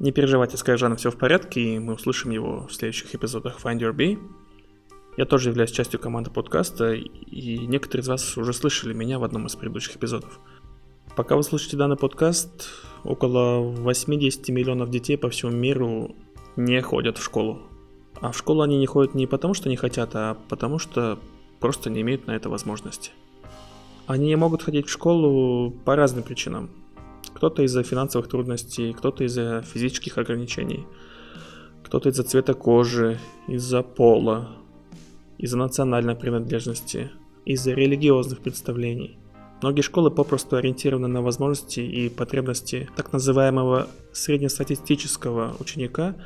не переживайте, с Кайжаном все в порядке, и мы услышим его в следующих эпизодах Find Your Bee. Я тоже являюсь частью команды подкаста, и некоторые из вас уже слышали меня в одном из предыдущих эпизодов. Пока вы слушаете данный подкаст, около 80 миллионов детей по всему миру не ходят в школу. А в школу они не ходят не потому, что не хотят, а потому что просто не имеют на это возможности. Они не могут ходить в школу по разным причинам. Кто-то из-за финансовых трудностей, кто-то из-за физических ограничений, кто-то из-за цвета кожи, из-за пола, из-за национальной принадлежности, из-за религиозных представлений. Многие школы попросту ориентированы на возможности и потребности так называемого среднестатистического ученика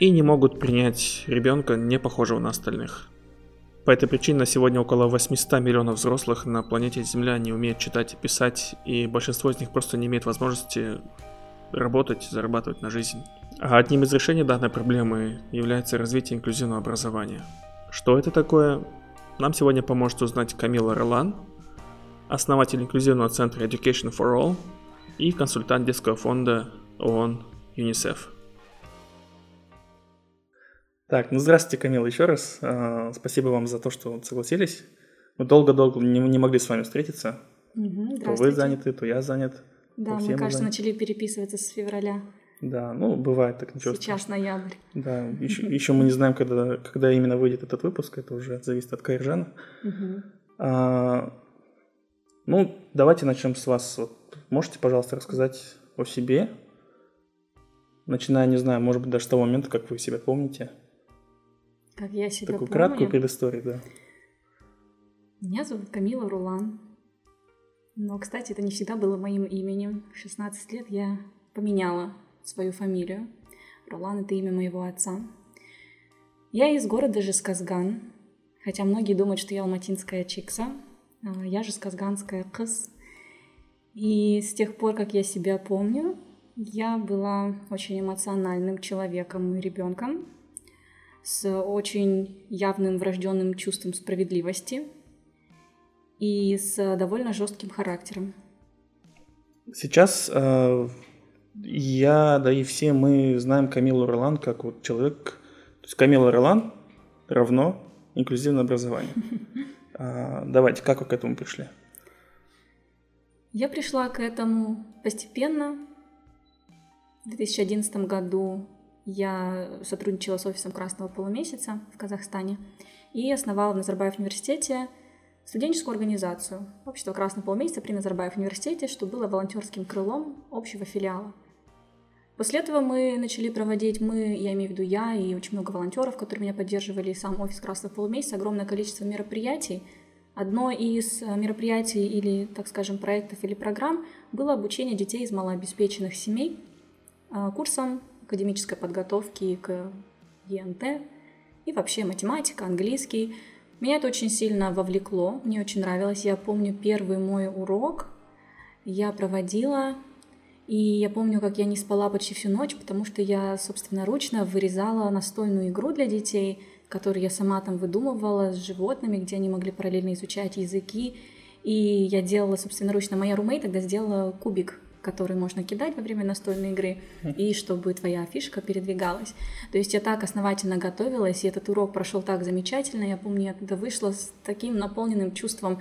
и не могут принять ребенка, не похожего на остальных. По этой причине на сегодня около 800 миллионов взрослых на планете Земля не умеют читать и писать, и большинство из них просто не имеет возможности работать, зарабатывать на жизнь. А одним из решений данной проблемы является развитие инклюзивного образования. Что это такое? Нам сегодня поможет узнать Камила Ролан, основатель инклюзивного центра Education for All и консультант детского фонда ООН ЮНИСЕФ. Так, ну здравствуйте, Камил, еще раз. А, спасибо вам за то, что согласились. Мы долго-долго не, не могли с вами встретиться. Угу, то вы заняты, то я занят. Да, мы, кажется, начали переписываться с февраля. Да, ну бывает так ничего. Сейчас страшного. ноябрь. Да, еще, еще мы не знаем, когда, когда именно выйдет этот выпуск, это уже зависит от Кайржана. Угу. А, ну, давайте начнем с вас. Вот, можете, пожалуйста, рассказать о себе, начиная, не знаю, может быть, даже с того момента, как вы себя помните. Как я себя Такую помню. краткую предысторию, да. Меня зовут Камила Рулан. Но, кстати, это не всегда было моим именем. В 16 лет я поменяла свою фамилию. Рулан — это имя моего отца. Я из города Жесказган, хотя многие думают, что я алматинская чикса. А, я жесказганская кыз. И с тех пор, как я себя помню, я была очень эмоциональным человеком и ребенком с очень явным врожденным чувством справедливости и с довольно жестким характером. Сейчас э, я, да и все мы знаем Камилу Ролан как вот человек, то есть Камила Ролан равно инклюзивное образование. А, давайте, как вы к этому пришли? Я пришла к этому постепенно. В 2011 году я сотрудничала с офисом Красного полумесяца в Казахстане и основала в Назарбаев университете студенческую организацию Общество Красного полумесяца при Назарбаев университете, что было волонтерским крылом общего филиала. После этого мы начали проводить, мы, я имею в виду я и очень много волонтеров, которые меня поддерживали, и сам офис Красного полумесяца, огромное количество мероприятий. Одно из мероприятий или, так скажем, проектов или программ было обучение детей из малообеспеченных семей а, курсом академической подготовки к ЕНТ и вообще математика, английский. Меня это очень сильно вовлекло, мне очень нравилось. Я помню первый мой урок я проводила, и я помню, как я не спала почти всю ночь, потому что я собственноручно вырезала настольную игру для детей, которую я сама там выдумывала с животными, где они могли параллельно изучать языки. И я делала собственноручно, моя румей тогда сделала кубик который можно кидать во время настольной игры, и чтобы твоя фишка передвигалась. То есть я так основательно готовилась, и этот урок прошел так замечательно. Я помню, я тогда вышла с таким наполненным чувством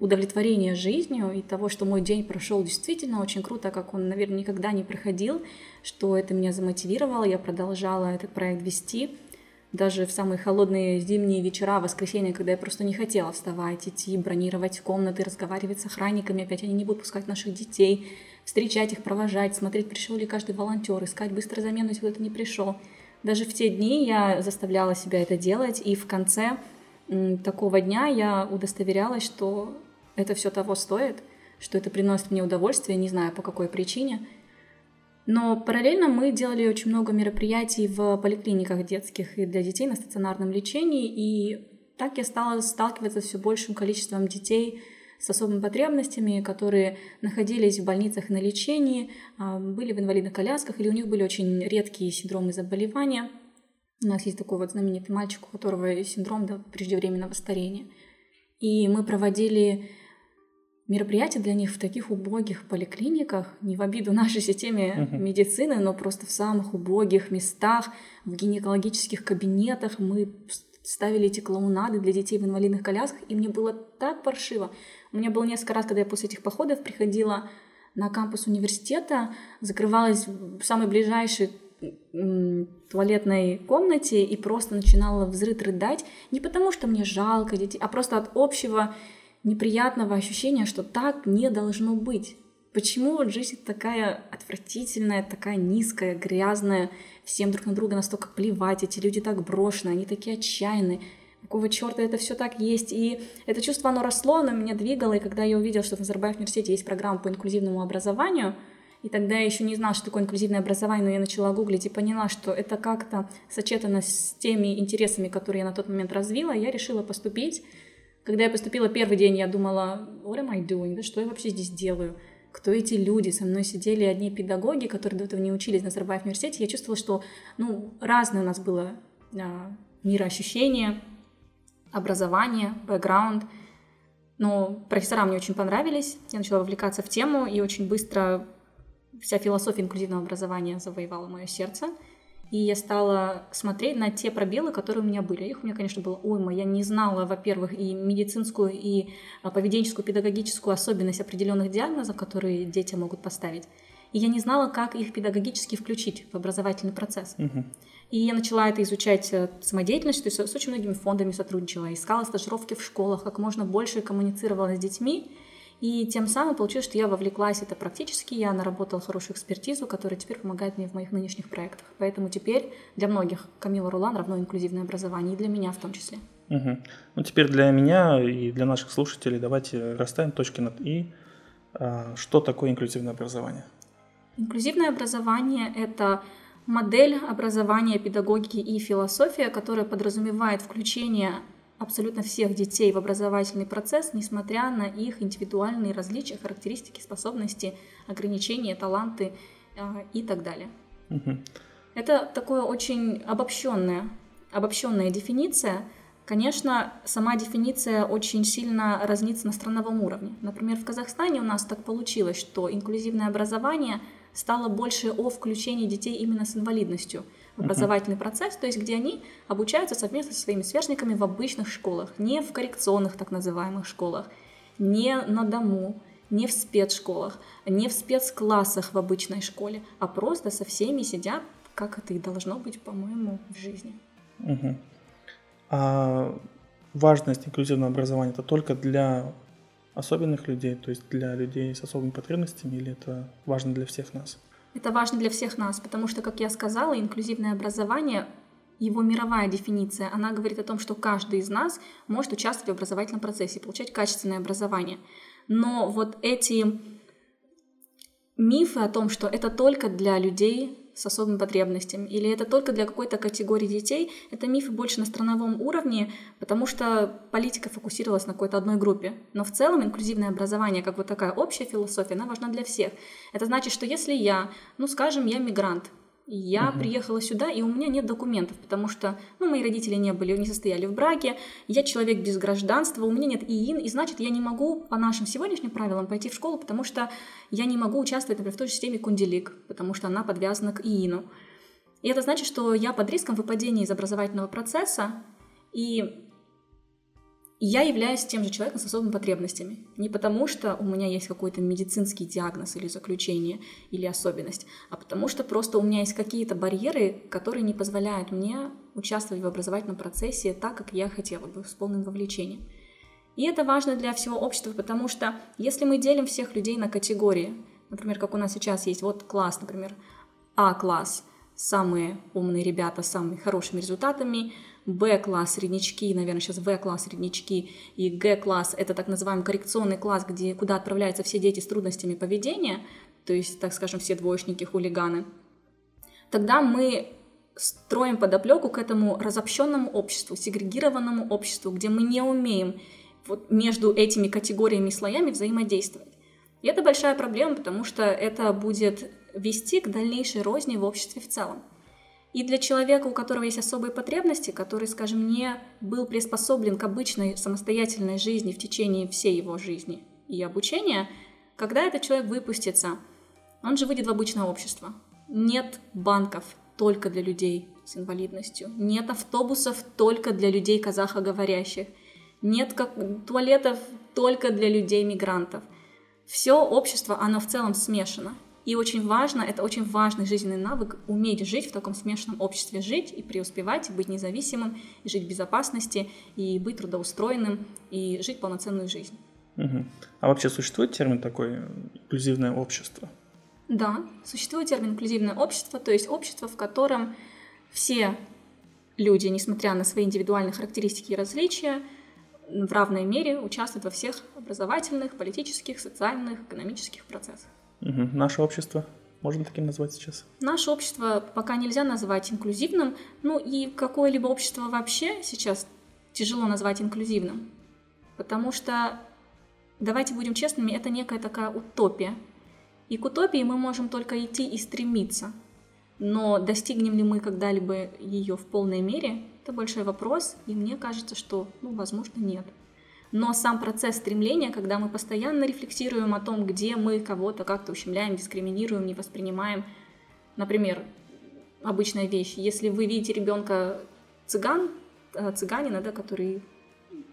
удовлетворения жизнью и того, что мой день прошел действительно очень круто, как он, наверное, никогда не проходил, что это меня замотивировало, я продолжала этот проект вести. Даже в самые холодные зимние вечера, воскресенье, когда я просто не хотела вставать, идти, бронировать комнаты, разговаривать с охранниками, опять они не будут пускать наших детей, встречать их, провожать, смотреть, пришел ли каждый волонтер, искать быстро замену, если кто-то не пришел. Даже в те дни я заставляла себя это делать, и в конце такого дня я удостоверялась, что это все того стоит, что это приносит мне удовольствие, не знаю по какой причине. Но параллельно мы делали очень много мероприятий в поликлиниках детских и для детей на стационарном лечении, и так я стала сталкиваться с все большим количеством детей с особыми потребностями, которые находились в больницах на лечении, а, были в инвалидных колясках, или у них были очень редкие синдромы заболевания. У нас есть такой вот знаменитый мальчик, у которого синдром да, преждевременного старения. И мы проводили мероприятия для них в таких убогих поликлиниках, не в обиду нашей системе uh-huh. медицины, но просто в самых убогих местах, в гинекологических кабинетах мы ставили эти клоунады для детей в инвалидных колясках, и мне было так паршиво. У меня было несколько раз, когда я после этих походов приходила на кампус университета, закрывалась в самой ближайшей туалетной комнате и просто начинала взрыв рыдать, не потому что мне жалко детей, а просто от общего неприятного ощущения, что так не должно быть. Почему вот жизнь такая отвратительная, такая низкая, грязная, всем друг на друга настолько плевать, эти люди так брошены, они такие отчаянные, какого черта это все так есть. И это чувство, оно росло, оно меня двигало, и когда я увидела, что в Назарбаев университете есть программа по инклюзивному образованию, и тогда я еще не знала, что такое инклюзивное образование, но я начала гуглить и поняла, что это как-то сочетано с теми интересами, которые я на тот момент развила, я решила поступить. Когда я поступила первый день, я думала, what am I doing? Что я вообще здесь делаю? Кто эти люди? Со мной сидели одни педагоги, которые до этого не учились на Назарбаев университете. Я чувствовала, что ну, разное у нас было а, мироощущение, образование, бэкграунд. Но профессора мне очень понравились. Я начала вовлекаться в тему и очень быстро вся философия инклюзивного образования завоевала мое сердце. И я стала смотреть на те пробелы, которые у меня были. Их у меня, конечно, было уйма. Я не знала, во-первых, и медицинскую, и а, поведенческую, педагогическую особенность определенных диагнозов, которые дети могут поставить. И я не знала, как их педагогически включить в образовательный процесс. И я начала это изучать э, самодеятельность, то есть с очень многими фондами сотрудничала, искала стажировки в школах, как можно больше коммуницировала с детьми. И тем самым получилось, что я вовлеклась это практически, я наработала хорошую экспертизу, которая теперь помогает мне в моих нынешних проектах. Поэтому теперь для многих Камила Рулан равно инклюзивное образование, и для меня в том числе. Угу. Ну теперь для меня и для наших слушателей давайте расставим точки над «и». А, что такое инклюзивное образование? Инклюзивное образование – это модель образования, педагогики и философия, которая подразумевает включение абсолютно всех детей в образовательный процесс, несмотря на их индивидуальные различия, характеристики, способности, ограничения, таланты э, и так далее. Угу. Это такое очень обобщенная, обобщенная дефиниция. Конечно, сама дефиниция очень сильно разнится на страновом уровне. Например, в Казахстане у нас так получилось, что инклюзивное образование стало больше о включении детей именно с инвалидностью – образовательный процесс, то есть где они обучаются совместно со своими сверстниками в обычных школах, не в коррекционных так называемых школах, не на дому, не в спецшколах, не в спецклассах в обычной школе, а просто со всеми сидят, как это и должно быть, по-моему, в жизни. Угу. А важность инклюзивного образования это только для особенных людей, то есть для людей с особыми потребностями, или это важно для всех нас? Это важно для всех нас, потому что, как я сказала, инклюзивное образование его мировая дефиниция, она говорит о том, что каждый из нас может участвовать в образовательном процессе, получать качественное образование. Но вот эти мифы о том, что это только для людей с особыми потребностями, или это только для какой-то категории детей, это мифы больше на страновом уровне, потому что политика фокусировалась на какой-то одной группе. Но в целом инклюзивное образование, как вот такая общая философия, она важна для всех. Это значит, что если я, ну скажем, я мигрант, я угу. приехала сюда, и у меня нет документов, потому что, ну, мои родители не были, не состояли в браке, я человек без гражданства, у меня нет ИИН, и значит, я не могу по нашим сегодняшним правилам пойти в школу, потому что я не могу участвовать, например, в той же системе Кунделик, потому что она подвязана к ИИНу. И это значит, что я под риском выпадения из образовательного процесса, и я являюсь тем же человеком с особыми потребностями. Не потому, что у меня есть какой-то медицинский диагноз или заключение, или особенность, а потому что просто у меня есть какие-то барьеры, которые не позволяют мне участвовать в образовательном процессе так, как я хотела бы, с полным вовлечением. И это важно для всего общества, потому что если мы делим всех людей на категории, например, как у нас сейчас есть вот класс, например, А-класс, самые умные ребята с самыми хорошими результатами, Б-класс среднячки, наверное, сейчас В-класс среднячки, и Г-класс — это так называемый коррекционный класс, где, куда отправляются все дети с трудностями поведения, то есть, так скажем, все двоечники, хулиганы, тогда мы строим подоплеку к этому разобщенному обществу, сегрегированному обществу, где мы не умеем вот между этими категориями и слоями взаимодействовать. И это большая проблема, потому что это будет вести к дальнейшей розни в обществе в целом. И для человека, у которого есть особые потребности, который, скажем, не был приспособлен к обычной самостоятельной жизни в течение всей его жизни и обучения, когда этот человек выпустится, он же выйдет в обычное общество. Нет банков только для людей с инвалидностью, нет автобусов только для людей казахоговорящих, нет как туалетов только для людей-мигрантов. Все общество, оно в целом смешано. И очень важно, это очень важный жизненный навык, уметь жить в таком смешанном обществе, жить и преуспевать, и быть независимым, и жить в безопасности, и быть трудоустроенным, и жить полноценную жизнь. Угу. А вообще существует термин такой инклюзивное общество? Да, существует термин инклюзивное общество, то есть общество, в котором все люди, несмотря на свои индивидуальные характеристики и различия, в равной мере участвуют во всех образовательных, политических, социальных, экономических процессах. Угу. Наше общество можно таким назвать сейчас? Наше общество пока нельзя назвать инклюзивным, ну и какое-либо общество вообще сейчас тяжело назвать инклюзивным, потому что, давайте будем честными, это некая такая утопия. И к утопии мы можем только идти и стремиться. Но достигнем ли мы когда-либо ее в полной мере, это большой вопрос, и мне кажется, что, ну, возможно, нет. Но сам процесс стремления, когда мы постоянно рефлексируем о том, где мы кого-то как-то ущемляем, дискриминируем, не воспринимаем, например, обычная вещь, если вы видите ребенка цыган, э, цыганина, да, который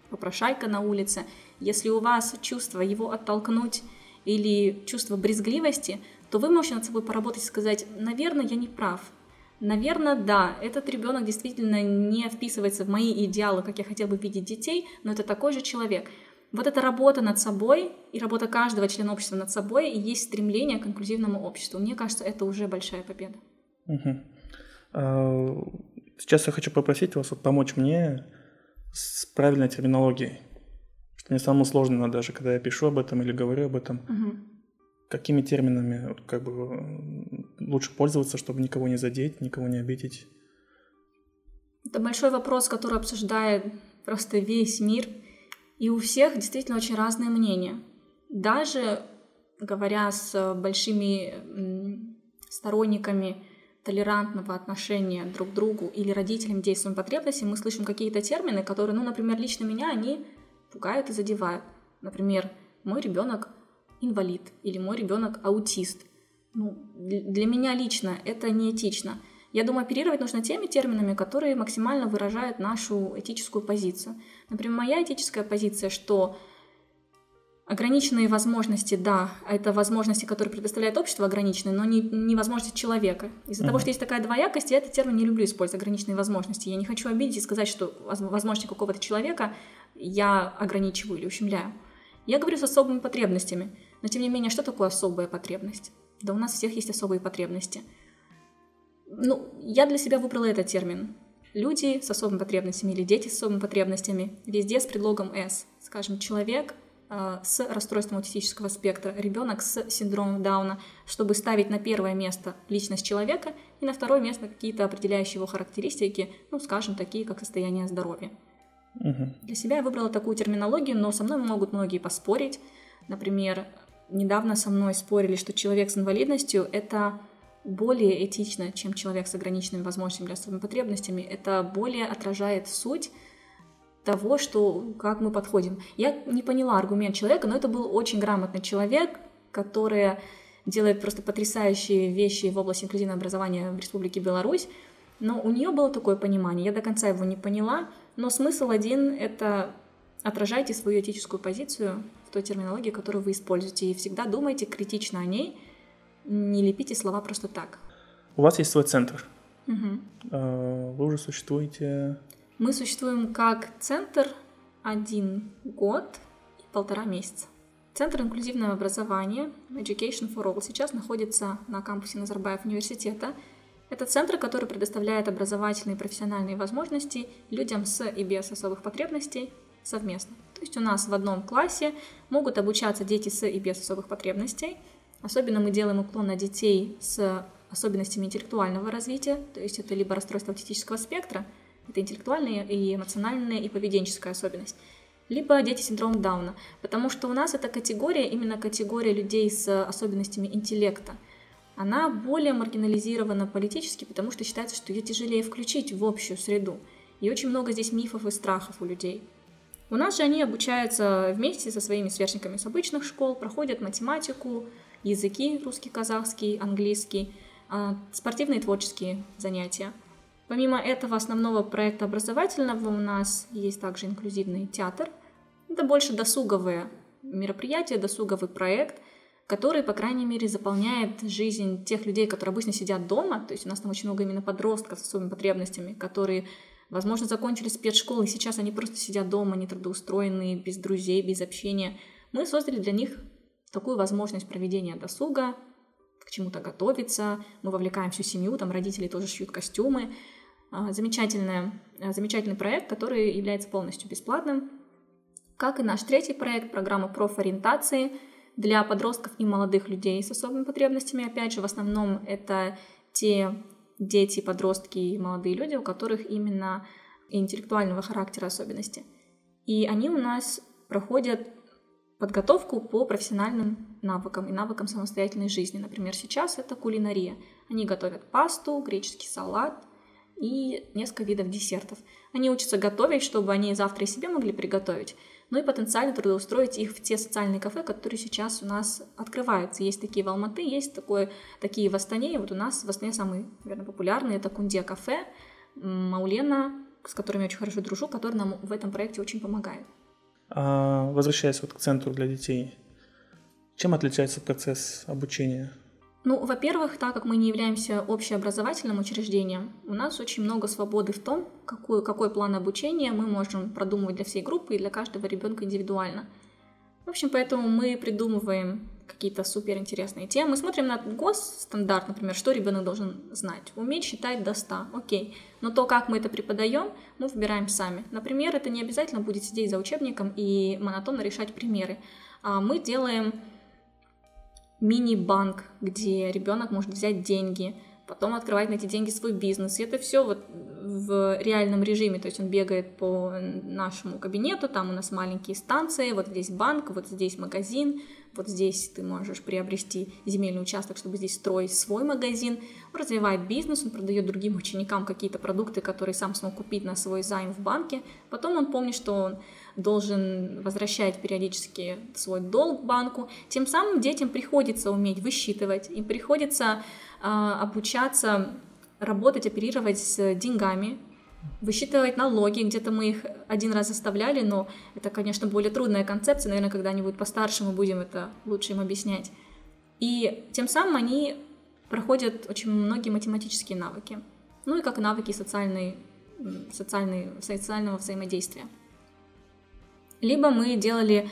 попрошайка на улице, если у вас чувство его оттолкнуть или чувство брезгливости, то вы можете над собой поработать и сказать, наверное, я не прав, Наверное, да, этот ребенок действительно не вписывается в мои идеалы, как я хотел бы видеть детей, но это такой же человек. Вот эта работа над собой и работа каждого члена общества над собой и есть стремление к инклюзивному обществу. Мне кажется, это уже большая победа. Угу. Сейчас я хочу попросить вас вот помочь мне с правильной терминологией, что мне самое сложное даже, когда я пишу об этом или говорю об этом. Угу какими терминами как бы лучше пользоваться, чтобы никого не задеть, никого не обидеть? Это большой вопрос, который обсуждает просто весь мир, и у всех действительно очень разные мнения. Даже говоря с большими сторонниками толерантного отношения друг к другу или родителям детей с потребностями, мы слышим какие-то термины, которые, ну, например, лично меня, они пугают и задевают. Например, мой ребенок инвалид или мой ребенок аутист. Ну, для меня лично это неэтично. Я думаю, оперировать нужно теми терминами, которые максимально выражают нашу этическую позицию. Например, моя этическая позиция, что ограниченные возможности, да, это возможности, которые предоставляет общество, ограниченные, но не, не возможности человека. Из-за uh-huh. того, что есть такая двоякость, я этот термин не люблю использовать, ограниченные возможности. Я не хочу обидеть и сказать, что возможности какого-то человека я ограничиваю или ущемляю. Я говорю с особыми потребностями. Но тем не менее, что такое особая потребность? Да у нас всех есть особые потребности. Ну, я для себя выбрала этот термин. Люди с особыми потребностями или дети с особыми потребностями везде с предлогом «с». Скажем, человек э, с расстройством аутистического спектра, ребенок с синдромом Дауна, чтобы ставить на первое место личность человека и на второе место какие-то определяющие его характеристики, ну, скажем, такие как состояние здоровья. Угу. Для себя я выбрала такую терминологию, но со мной могут многие поспорить. Например, недавно со мной спорили, что человек с инвалидностью — это более этично, чем человек с ограниченными возможностями или особыми потребностями. Это более отражает суть того, что, как мы подходим. Я не поняла аргумент человека, но это был очень грамотный человек, который делает просто потрясающие вещи в области инклюзивного образования в Республике Беларусь. Но у нее было такое понимание, я до конца его не поняла, но смысл один — это отражайте свою этическую позицию в той терминологии, которую вы используете, и всегда думайте критично о ней, не лепите слова просто так. У вас есть свой центр. Угу. Вы уже существуете... Мы существуем как центр один год и полтора месяца. Центр инклюзивного образования Education for All сейчас находится на кампусе Назарбаев университета. Это центр, который предоставляет образовательные и профессиональные возможности людям с и без особых потребностей совместно. То есть у нас в одном классе могут обучаться дети с и без особых потребностей. Особенно мы делаем уклон на детей с особенностями интеллектуального развития, то есть это либо расстройство аутистического спектра, это интеллектуальная и эмоциональная и поведенческая особенность, либо дети с Дауна, потому что у нас эта категория, именно категория людей с особенностями интеллекта, она более маргинализирована политически, потому что считается, что ее тяжелее включить в общую среду. И очень много здесь мифов и страхов у людей. У нас же они обучаются вместе со своими сверстниками с обычных школ, проходят математику, языки русский, казахский, английский, а, спортивные и творческие занятия. Помимо этого основного проекта образовательного у нас есть также инклюзивный театр. Это больше досуговые мероприятия, досуговый проект, который, по крайней мере, заполняет жизнь тех людей, которые обычно сидят дома. То есть у нас там очень много именно подростков с особыми потребностями, которые Возможно, закончили спецшколы, и сейчас они просто сидят дома, не трудоустроенные, без друзей, без общения. Мы создали для них такую возможность проведения досуга, к чему-то готовиться. Мы вовлекаем всю семью, там родители тоже шьют костюмы. А, замечательный, а, замечательный проект, который является полностью бесплатным. Как и наш третий проект, программа профориентации для подростков и молодых людей с особыми потребностями. Опять же, в основном это те дети, подростки и молодые люди, у которых именно интеллектуального характера особенности. И они у нас проходят подготовку по профессиональным навыкам и навыкам самостоятельной жизни. Например, сейчас это кулинария. Они готовят пасту, греческий салат и несколько видов десертов. Они учатся готовить, чтобы они завтра и себе могли приготовить ну и потенциально трудоустроить их в те социальные кафе, которые сейчас у нас открываются. Есть такие в Алматы, есть такое, такие в Астане. Вот у нас в Астане самые, наверное, популярные это Кунде кафе, Маулена, с которыми я очень хорошо дружу, который нам в этом проекте очень помогает. А, возвращаясь вот к центру для детей, чем отличается процесс обучения? Ну, во-первых, так как мы не являемся общеобразовательным учреждением, у нас очень много свободы в том, какой, какой план обучения мы можем продумывать для всей группы и для каждого ребенка индивидуально. В общем, поэтому мы придумываем какие-то суперинтересные темы. Мы смотрим на госстандарт, например, что ребенок должен знать. Уметь считать до 100, окей. Но то, как мы это преподаем, мы выбираем сами. Например, это не обязательно будет сидеть за учебником и монотонно решать примеры. А мы делаем мини-банк, где ребенок может взять деньги, потом открывать на эти деньги свой бизнес. И это все вот в реальном режиме, то есть он бегает по нашему кабинету, там у нас маленькие станции, вот здесь банк, вот здесь магазин, вот здесь ты можешь приобрести земельный участок, чтобы здесь строить свой магазин. Он развивает бизнес, он продает другим ученикам какие-то продукты, которые сам смог купить на свой займ в банке. Потом он помнит, что он должен возвращать периодически свой долг банку. Тем самым детям приходится уметь высчитывать, им приходится э, обучаться работать, оперировать с деньгами, высчитывать налоги. Где-то мы их один раз оставляли, но это, конечно, более трудная концепция. Наверное, когда-нибудь постарше мы будем это лучше им объяснять. И тем самым они проходят очень многие математические навыки. Ну и как навыки социальной, социальной, социального взаимодействия либо мы делали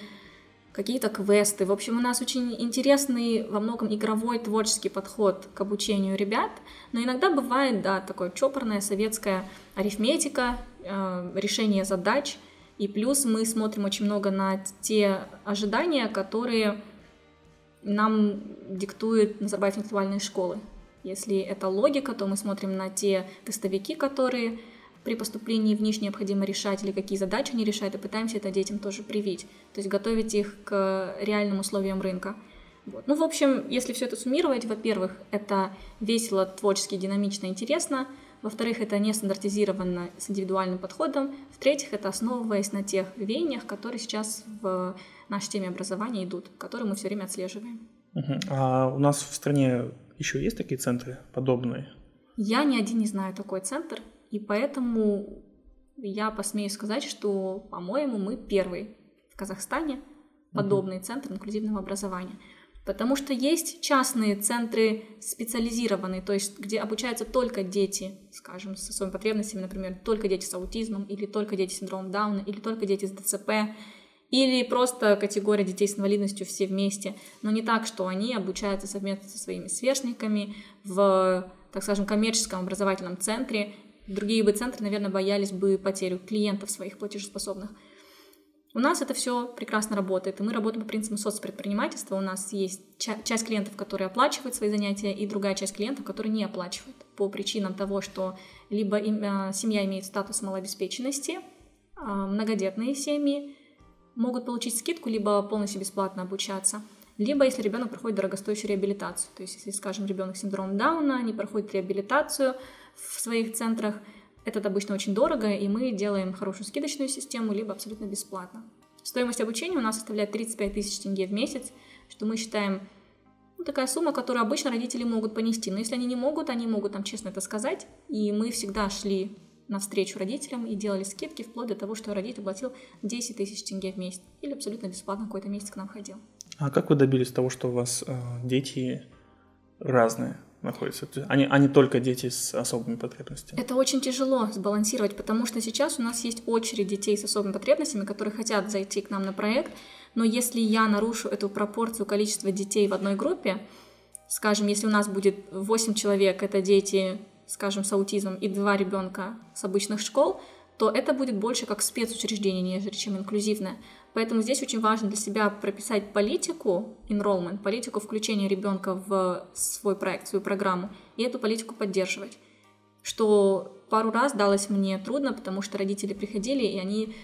какие-то квесты. В общем, у нас очень интересный, во многом игровой творческий подход к обучению ребят, но иногда бывает, да, такое чопорная советская арифметика, э, решение задач, и плюс мы смотрим очень много на те ожидания, которые нам диктует Назарбаев интеллектуальные школы. Если это логика, то мы смотрим на те тестовики, которые при поступлении в НИШ необходимо решать или какие задачи они решают, и пытаемся это детям тоже привить. То есть готовить их к реальным условиям рынка. Вот. Ну, в общем, если все это суммировать, во-первых, это весело, творчески, динамично, интересно. Во-вторых, это не стандартизировано с индивидуальным подходом. В-третьих, это основываясь на тех веяниях, которые сейчас в нашей теме образования идут, которые мы все время отслеживаем. Uh-huh. А у нас в стране еще есть такие центры подобные? Я ни один не знаю такой центр. И поэтому я посмею сказать, что, по-моему, мы первый в Казахстане подобный mm-hmm. центр инклюзивного образования. Потому что есть частные центры специализированные, то есть где обучаются только дети, скажем, с особыми потребностями, например, только дети с аутизмом, или только дети с синдромом Дауна, или только дети с ДЦП, или просто категория детей с инвалидностью все вместе. Но не так, что они обучаются совместно со своими сверстниками в, так скажем, коммерческом образовательном центре. Другие бы центры, наверное, боялись бы потерю клиентов своих платежеспособных. У нас это все прекрасно работает, и мы работаем по принципу соцпредпринимательства. У нас есть ча- часть клиентов, которые оплачивают свои занятия, и другая часть клиентов, которые не оплачивают по причинам того, что либо им, э, семья имеет статус малообеспеченности, э, многодетные семьи могут получить скидку, либо полностью бесплатно обучаться, либо если ребенок проходит дорогостоящую реабилитацию. То есть, если, скажем, ребенок с синдромом Дауна не проходит реабилитацию в своих центрах, это обычно очень дорого, и мы делаем хорошую скидочную систему, либо абсолютно бесплатно. Стоимость обучения у нас составляет 35 тысяч тенге в месяц, что мы считаем ну, такая сумма, которую обычно родители могут понести. Но если они не могут, они могут там честно это сказать. И мы всегда шли навстречу родителям и делали скидки вплоть до того, что родитель платил 10 тысяч тенге в месяц или абсолютно бесплатно какой-то месяц к нам ходил. А как вы добились того, что у вас э, дети разные? Находятся, а не, а не только дети с особыми потребностями. Это очень тяжело сбалансировать, потому что сейчас у нас есть очередь детей с особыми потребностями, которые хотят зайти к нам на проект, но если я нарушу эту пропорцию количества детей в одной группе, скажем, если у нас будет 8 человек, это дети, скажем, с аутизмом и 2 ребенка с обычных школ, то это будет больше как спецучреждение, нежели чем инклюзивное. Поэтому здесь очень важно для себя прописать политику enrollment, политику включения ребенка в свой проект, в свою программу, и эту политику поддерживать. Что пару раз далось мне трудно, потому что родители приходили, и они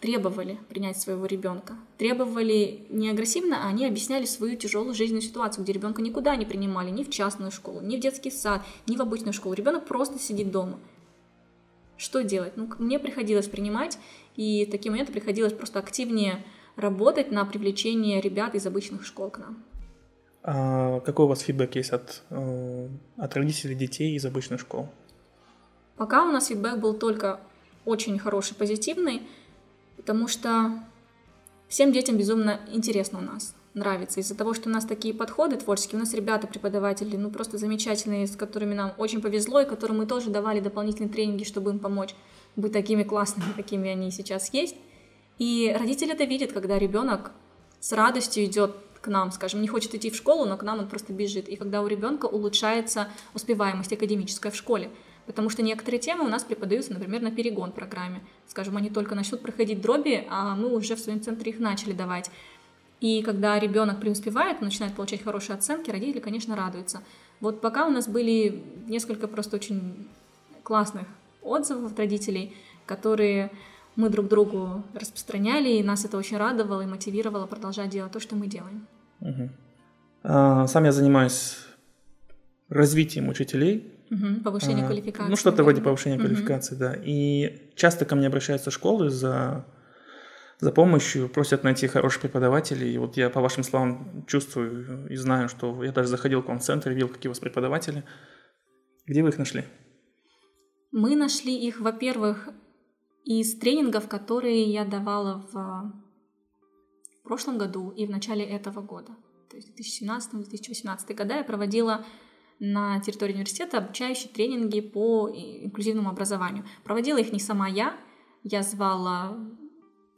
требовали принять своего ребенка. Требовали не агрессивно, а они объясняли свою тяжелую жизненную ситуацию, где ребенка никуда не принимали, ни в частную школу, ни в детский сад, ни в обычную школу. Ребенок просто сидит дома. Что делать? Ну, мне приходилось принимать, и в такие моменты приходилось просто активнее работать на привлечение ребят из обычных школ к нам. А какой у вас фидбэк есть от, э, от родителей детей из обычных школ? Пока у нас фидбэк был только очень хороший, позитивный, потому что всем детям безумно интересно у нас нравится. Из-за того, что у нас такие подходы творческие, у нас ребята, преподаватели, ну просто замечательные, с которыми нам очень повезло, и которым мы тоже давали дополнительные тренинги, чтобы им помочь быть такими классными, какими они сейчас есть. И родители это видят, когда ребенок с радостью идет к нам, скажем, не хочет идти в школу, но к нам он просто бежит. И когда у ребенка улучшается успеваемость академическая в школе. Потому что некоторые темы у нас преподаются, например, на перегон программе. Скажем, они только начнут проходить дроби, а мы уже в своем центре их начали давать. И когда ребенок преуспевает, начинает получать хорошие оценки, родители, конечно, радуются. Вот пока у нас были несколько просто очень классных отзывов от родителей, которые мы друг другу распространяли, и нас это очень радовало и мотивировало продолжать делать то, что мы делаем. Угу. А, сам я занимаюсь развитием учителей. Угу, повышение а, квалификации. Ну, что-то вроде повышения угу. квалификации, да. И часто ко мне обращаются школы за за помощью, просят найти хороших преподавателей. И вот я по вашим словам чувствую и знаю, что я даже заходил к вам в центр, видел, какие у вас преподаватели. Где вы их нашли? Мы нашли их, во-первых, из тренингов, которые я давала в прошлом году и в начале этого года. То есть 2017-2018 года я проводила на территории университета обучающие тренинги по инклюзивному образованию. Проводила их не сама я, я звала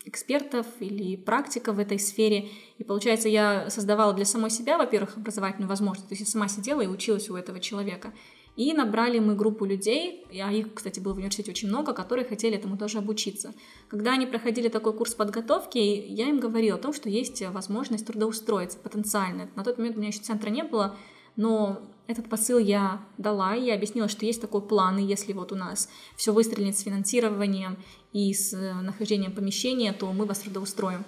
экспертов или практиков в этой сфере. И получается, я создавала для самой себя, во-первых, образовательную возможность. То есть я сама сидела и училась у этого человека. И набрали мы группу людей, а их, кстати, было в университете очень много, которые хотели этому тоже обучиться. Когда они проходили такой курс подготовки, я им говорила о том, что есть возможность трудоустроиться потенциально. На тот момент у меня еще центра не было, но этот посыл я дала, я объяснила, что есть такой план, и если вот у нас все выстрелит с финансированием и с э, нахождением помещения, то мы вас трудоустроим.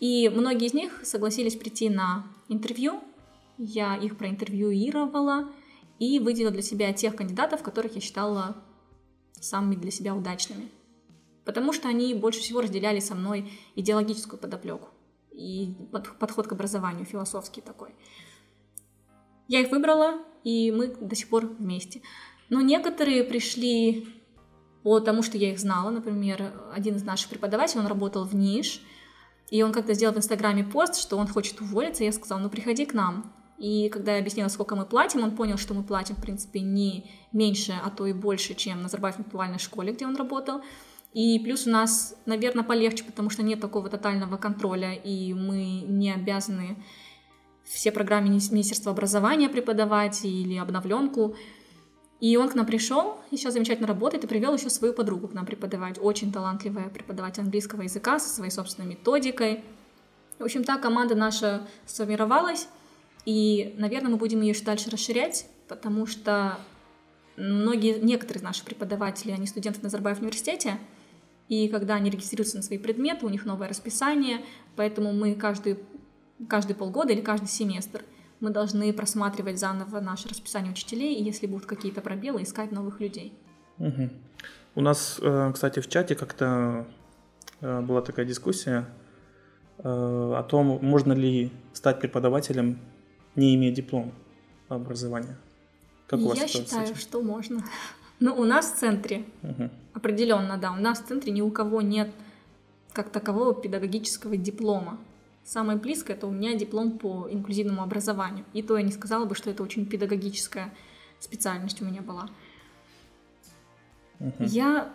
И многие из них согласились прийти на интервью, я их проинтервьюировала и выделила для себя тех кандидатов, которых я считала самыми для себя удачными. Потому что они больше всего разделяли со мной идеологическую подоплеку и подход к образованию, философский такой. Я их выбрала, и мы до сих пор вместе. Но некоторые пришли потому что я их знала. Например, один из наших преподавателей, он работал в НИШ, и он как-то сделал в Инстаграме пост, что он хочет уволиться. Я сказала, ну приходи к нам. И когда я объяснила, сколько мы платим, он понял, что мы платим, в принципе, не меньше, а то и больше, чем на интеллектуальной школе, где он работал. И плюс у нас, наверное, полегче, потому что нет такого тотального контроля, и мы не обязаны все программы Министерства образования преподавать или обновленку. И он к нам пришел, сейчас замечательно работает, и привел еще свою подругу к нам преподавать. Очень талантливая преподаватель английского языка со своей собственной методикой. В общем, та команда наша сформировалась, и, наверное, мы будем ее еще дальше расширять, потому что многие, некоторые из наших преподавателей, они студенты Назарбаев университете, и когда они регистрируются на свои предметы, у них новое расписание, поэтому мы каждый, каждый полгода или каждый семестр мы должны просматривать заново наше расписание учителей, и если будут какие-то пробелы, искать новых людей. Угу. У нас, э, кстати, в чате как-то э, была такая дискуссия э, о том, можно ли стать преподавателем, не имея диплом образования. Как у вас Я считаю, что можно. Ну, у нас в центре угу. определенно, да, у нас в центре ни у кого нет как такового педагогического диплома. Самое близкое это у меня диплом по инклюзивному образованию. И то я не сказала бы, что это очень педагогическая специальность у меня была. Uh-huh. Я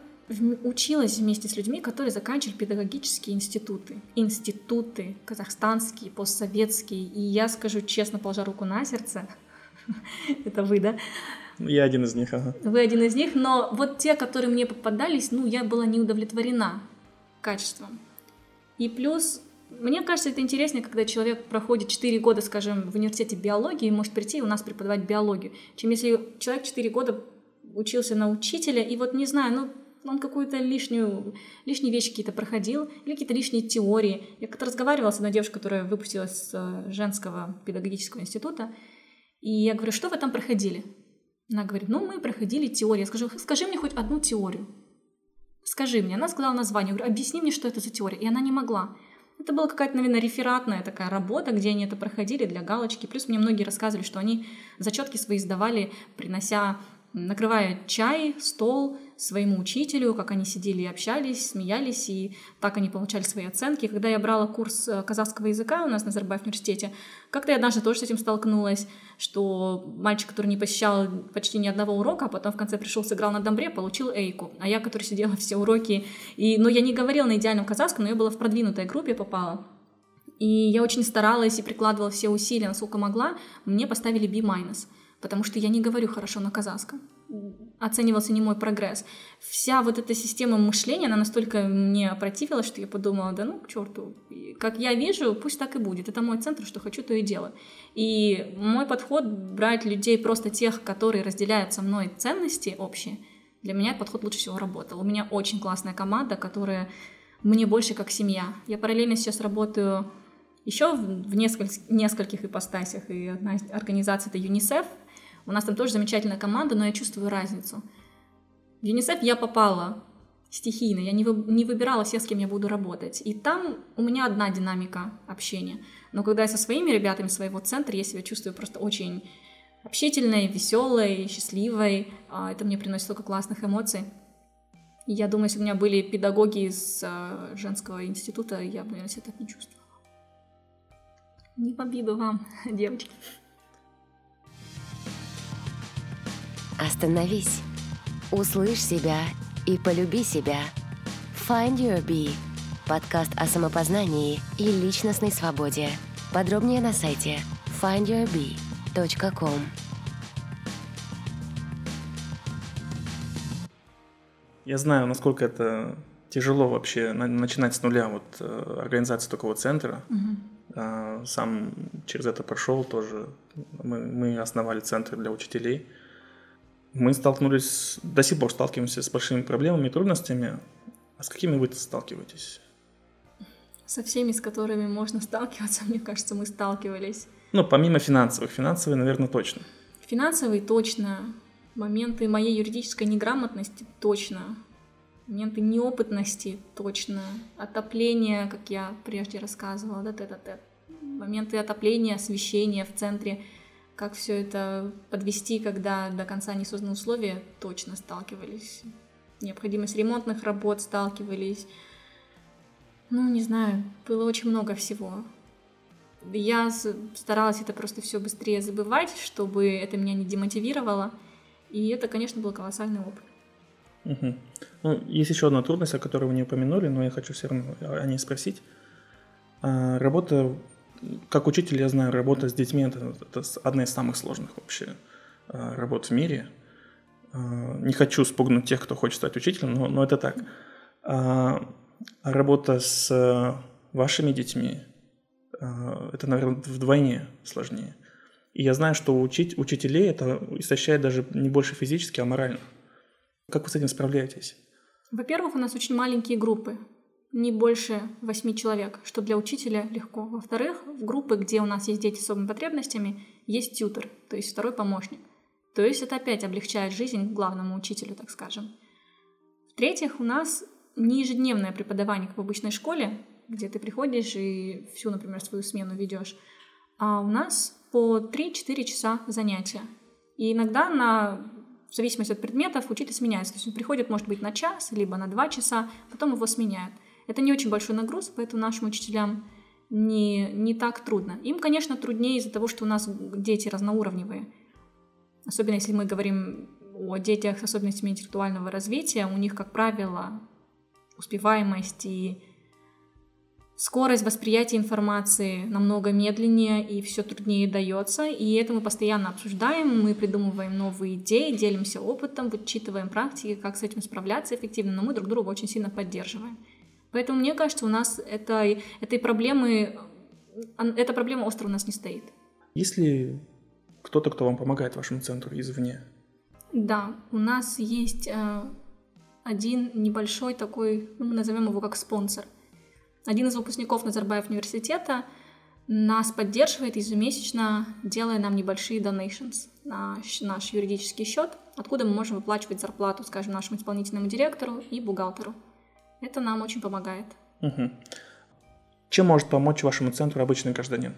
училась вместе с людьми, которые заканчивали педагогические институты. Институты казахстанские, постсоветские. И я скажу честно, положа руку на сердце, это вы, да? Я один из них, ага. Вы один из них, но вот те, которые мне попадались, ну, я была не удовлетворена качеством. И плюс мне кажется, это интереснее, когда человек проходит 4 года, скажем, в университете биологии и может прийти и у нас преподавать биологию, чем если человек 4 года учился на учителя, и вот, не знаю, ну, он какую-то лишнюю, лишние вещи какие-то проходил, или какие-то лишние теории. Я как-то разговаривала с одной девушкой, которая выпустилась с э, женского педагогического института, и я говорю, что вы там проходили? Она говорит, ну, мы проходили теорию. Я скажу, скажи мне хоть одну теорию. Скажи мне. Она сказала название. Я говорю, объясни мне, что это за теория. И она не могла. Это была какая-то, наверное, рефератная такая работа, где они это проходили для галочки. Плюс мне многие рассказывали, что они зачетки свои сдавали, принося, накрывая чай, стол, своему учителю, как они сидели и общались, смеялись, и так они получали свои оценки. Когда я брала курс э, казахского языка у нас на Назарбаев университете, как-то я однажды тоже с этим столкнулась, что мальчик, который не посещал почти ни одного урока, а потом в конце пришел, сыграл на домбре, получил эйку. А я, которая сидела все уроки, и, ну, я не говорила на идеальном казахском, но я была в продвинутой группе, попала. И я очень старалась и прикладывала все усилия, насколько могла. Мне поставили B-, потому что я не говорю хорошо на казахском оценивался не мой прогресс. Вся вот эта система мышления, она настолько мне противила, что я подумала, да ну к черту, как я вижу, пусть так и будет. Это мой центр, что хочу, то и делаю. И мой подход брать людей просто тех, которые разделяют со мной ценности общие, для меня этот подход лучше всего работал. У меня очень классная команда, которая мне больше как семья. Я параллельно сейчас работаю еще в нескольких, нескольких ипостасях, и одна из организаций это ЮНИСЕФ, у нас там тоже замечательная команда, но я чувствую разницу. В ЮНИСЕФ я попала стихийно, я не, вы, не выбирала всех, с кем я буду работать. И там у меня одна динамика общения. Но когда я со своими ребятами своего центра, я себя чувствую просто очень общительной, веселой, счастливой. А, это мне приносит столько классных эмоций. И я думаю, если бы у меня были педагоги из а, женского института, я бы, наверное, себя так не чувствовала. Не в вам, девочки. Остановись. Услышь себя и полюби себя. Find Your Bee. Подкаст о самопознании и личностной свободе. Подробнее на сайте findyourbee.com. Я знаю, насколько это тяжело вообще начинать с нуля вот э, организацию такого центра. Угу. Сам через это прошел тоже. Мы, мы основали центр для учителей мы столкнулись, до сих пор сталкиваемся с большими проблемами и трудностями. А с какими вы сталкиваетесь? Со всеми, с которыми можно сталкиваться, мне кажется, мы сталкивались. Ну, помимо финансовых. Финансовые, наверное, точно. Финансовые точно. Моменты моей юридической неграмотности точно. Моменты неопытности точно. Отопление, как я прежде рассказывала, да, тет -тет. Моменты отопления, освещения в центре – как все это подвести, когда до конца не созданы условия, точно сталкивались. необходимость ремонтных работ сталкивались. Ну, не знаю, было очень много всего. Я старалась это просто все быстрее забывать, чтобы это меня не демотивировало. И это, конечно, был колоссальный опыт. Угу. Ну, есть еще одна трудность, о которой вы не упомянули, но я хочу все равно о ней спросить. А, работа, как учитель, я знаю, работа с детьми это, это одна из самых сложных вообще а, работ в мире. А, не хочу спугнуть тех, кто хочет стать учителем, но, но это так. А, работа с вашими детьми, а, это, наверное, вдвойне сложнее. И я знаю, что учить учителей это истощает даже не больше физически, а морально. Как вы с этим справляетесь? Во-первых, у нас очень маленькие группы, не больше восьми человек, что для учителя легко. Во-вторых, в группы, где у нас есть дети с особыми потребностями, есть тьютер, то есть второй помощник. То есть это опять облегчает жизнь главному учителю, так скажем. В-третьих, у нас не ежедневное преподавание, как в обычной школе, где ты приходишь и всю, например, свою смену ведешь, а у нас по 3-4 часа занятия. И иногда на в зависимости от предметов учитель сменяется. То есть он приходит, может быть, на час, либо на два часа, потом его сменяют. Это не очень большой нагруз, поэтому нашим учителям не, не так трудно. Им, конечно, труднее из-за того, что у нас дети разноуровневые. Особенно если мы говорим о детях с особенностями интеллектуального развития, у них, как правило, успеваемость и скорость восприятия информации намного медленнее и все труднее дается, и это мы постоянно обсуждаем, мы придумываем новые идеи, делимся опытом, вычитываем практики, как с этим справляться эффективно, но мы друг друга очень сильно поддерживаем. Поэтому мне кажется, у нас это, этой проблемы, эта проблема остро у нас не стоит. Есть ли кто-то, кто вам помогает вашему центру извне? Да, у нас есть э, один небольшой такой, ну, мы назовем его как спонсор – один из выпускников Назарбаев университета нас поддерживает ежемесячно, делая нам небольшие donations на наш юридический счет, откуда мы можем выплачивать зарплату, скажем, нашему исполнительному директору и бухгалтеру. Это нам очень помогает. Угу. Чем может помочь вашему центру обычный гражданин?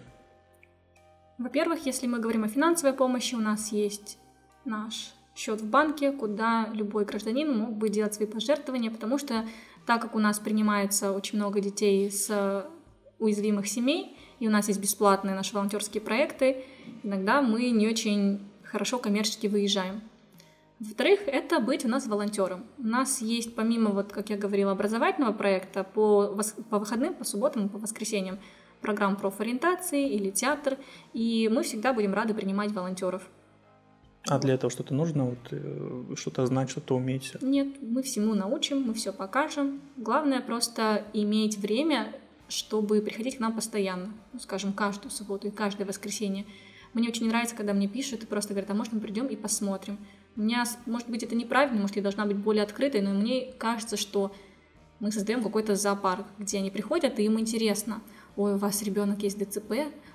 Во-первых, если мы говорим о финансовой помощи, у нас есть наш счет в банке, куда любой гражданин мог бы делать свои пожертвования, потому что так как у нас принимается очень много детей с уязвимых семей, и у нас есть бесплатные наши волонтерские проекты, иногда мы не очень хорошо коммерчески выезжаем. Во-вторых, это быть у нас волонтером. У нас есть, помимо, вот, как я говорила, образовательного проекта, по, по выходным, по субботам и по воскресеньям программ профориентации или театр, и мы всегда будем рады принимать волонтеров. А для этого что-то нужно, вот, э, что-то знать, что-то уметь? Нет, мы всему научим, мы все покажем. Главное просто иметь время, чтобы приходить к нам постоянно, ну, скажем, каждую субботу и каждое воскресенье. Мне очень нравится, когда мне пишут и просто говорят, а можно мы придем и посмотрим. У меня, может быть, это неправильно, может, я должна быть более открытой, но мне кажется, что мы создаем какой-то зоопарк, где они приходят, и им интересно. Ой, у вас ребенок есть ДЦП,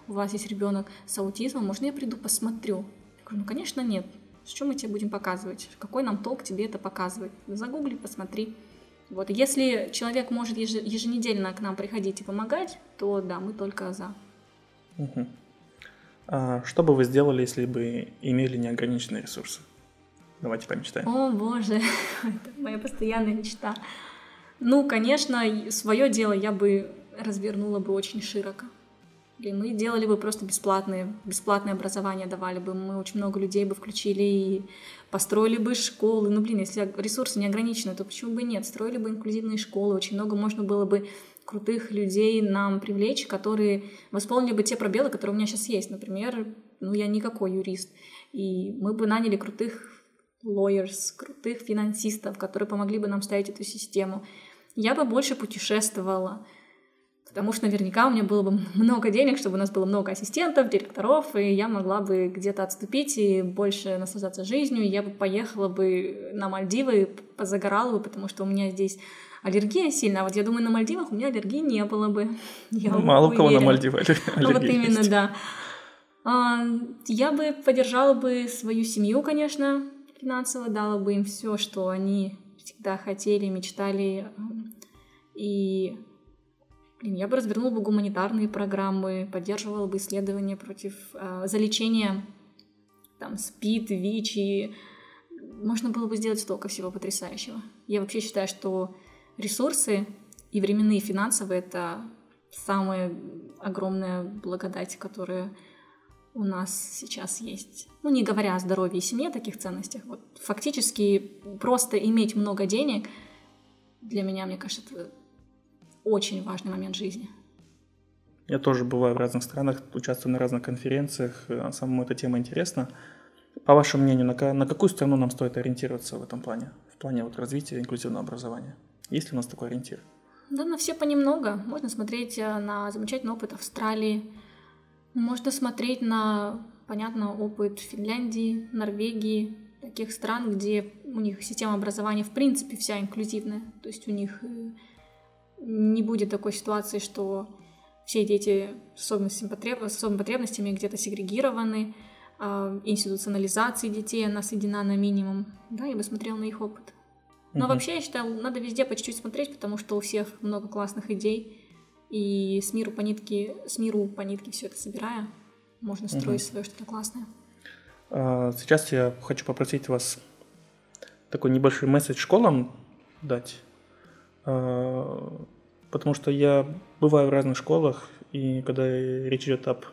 у вас есть ребенок с аутизмом, можно я приду посмотрю? говорю, ну, конечно, нет. С чем мы тебе будем показывать? Какой нам толк тебе это показывать? Загугли, посмотри. Вот, если человек может еженедельно к нам приходить и помогать, то да, мы только за. Угу. А что бы вы сделали, если бы имели неограниченные ресурсы? Давайте помечтаем. О, боже, это моя постоянная мечта. Ну, конечно, свое дело я бы развернула бы очень широко. Блин, мы делали бы просто бесплатные, бесплатное образование давали бы, мы очень много людей бы включили и построили бы школы. Ну, блин, если ресурсы не ограничены, то почему бы нет? Строили бы инклюзивные школы, очень много можно было бы крутых людей нам привлечь, которые восполнили бы те пробелы, которые у меня сейчас есть. Например, ну, я никакой юрист. И мы бы наняли крутых lawyers, крутых финансистов, которые помогли бы нам ставить эту систему. Я бы больше путешествовала, потому что наверняка у меня было бы много денег, чтобы у нас было много ассистентов, директоров, и я могла бы где-то отступить и больше наслаждаться жизнью. Я бы поехала бы на Мальдивы, позагорала бы, потому что у меня здесь аллергия сильная. А вот я думаю, на Мальдивах у меня аллергии не было бы. Я ну, мало у кого на Мальдивах аллергия Ну, вот именно, да. А, я бы поддержала бы свою семью, конечно, финансово, дала бы им все, что они всегда хотели, мечтали. И Блин, я бы развернула бы гуманитарные программы, поддерживала бы исследования против э, залечения там СПИД, ВИЧ и можно было бы сделать столько всего потрясающего. Я вообще считаю, что ресурсы и временные, и финансовые — это самая огромная благодать, которая у нас сейчас есть. Ну, не говоря о здоровье и семье, таких ценностях. Вот фактически просто иметь много денег для меня, мне кажется, это очень важный момент жизни. Я тоже бываю в разных странах, участвую на разных конференциях, э, самому эта тема интересна. По вашему мнению, на, на какую страну нам стоит ориентироваться в этом плане, в плане вот развития инклюзивного образования? Есть ли у нас такой ориентир? Да, на все понемногу. Можно смотреть э, на замечательный опыт Австралии, можно смотреть на, понятно, опыт Финляндии, Норвегии, таких стран, где у них система образования в принципе вся инклюзивная. То есть у них э, не будет такой ситуации, что все дети с особенностями, потреб... с особыми потребностями где-то сегрегированы, э, институционализация детей, она сведена на минимум. Да, я бы смотрела на их опыт. Но угу. вообще, я считаю, надо везде по чуть-чуть смотреть, потому что у всех много классных идей. И с миру по нитке, с миру по нитке все это собирая, можно строить угу. свое что-то классное. А, сейчас я хочу попросить вас такой небольшой месседж школам дать. А, потому что я бываю в разных школах, и когда речь идет об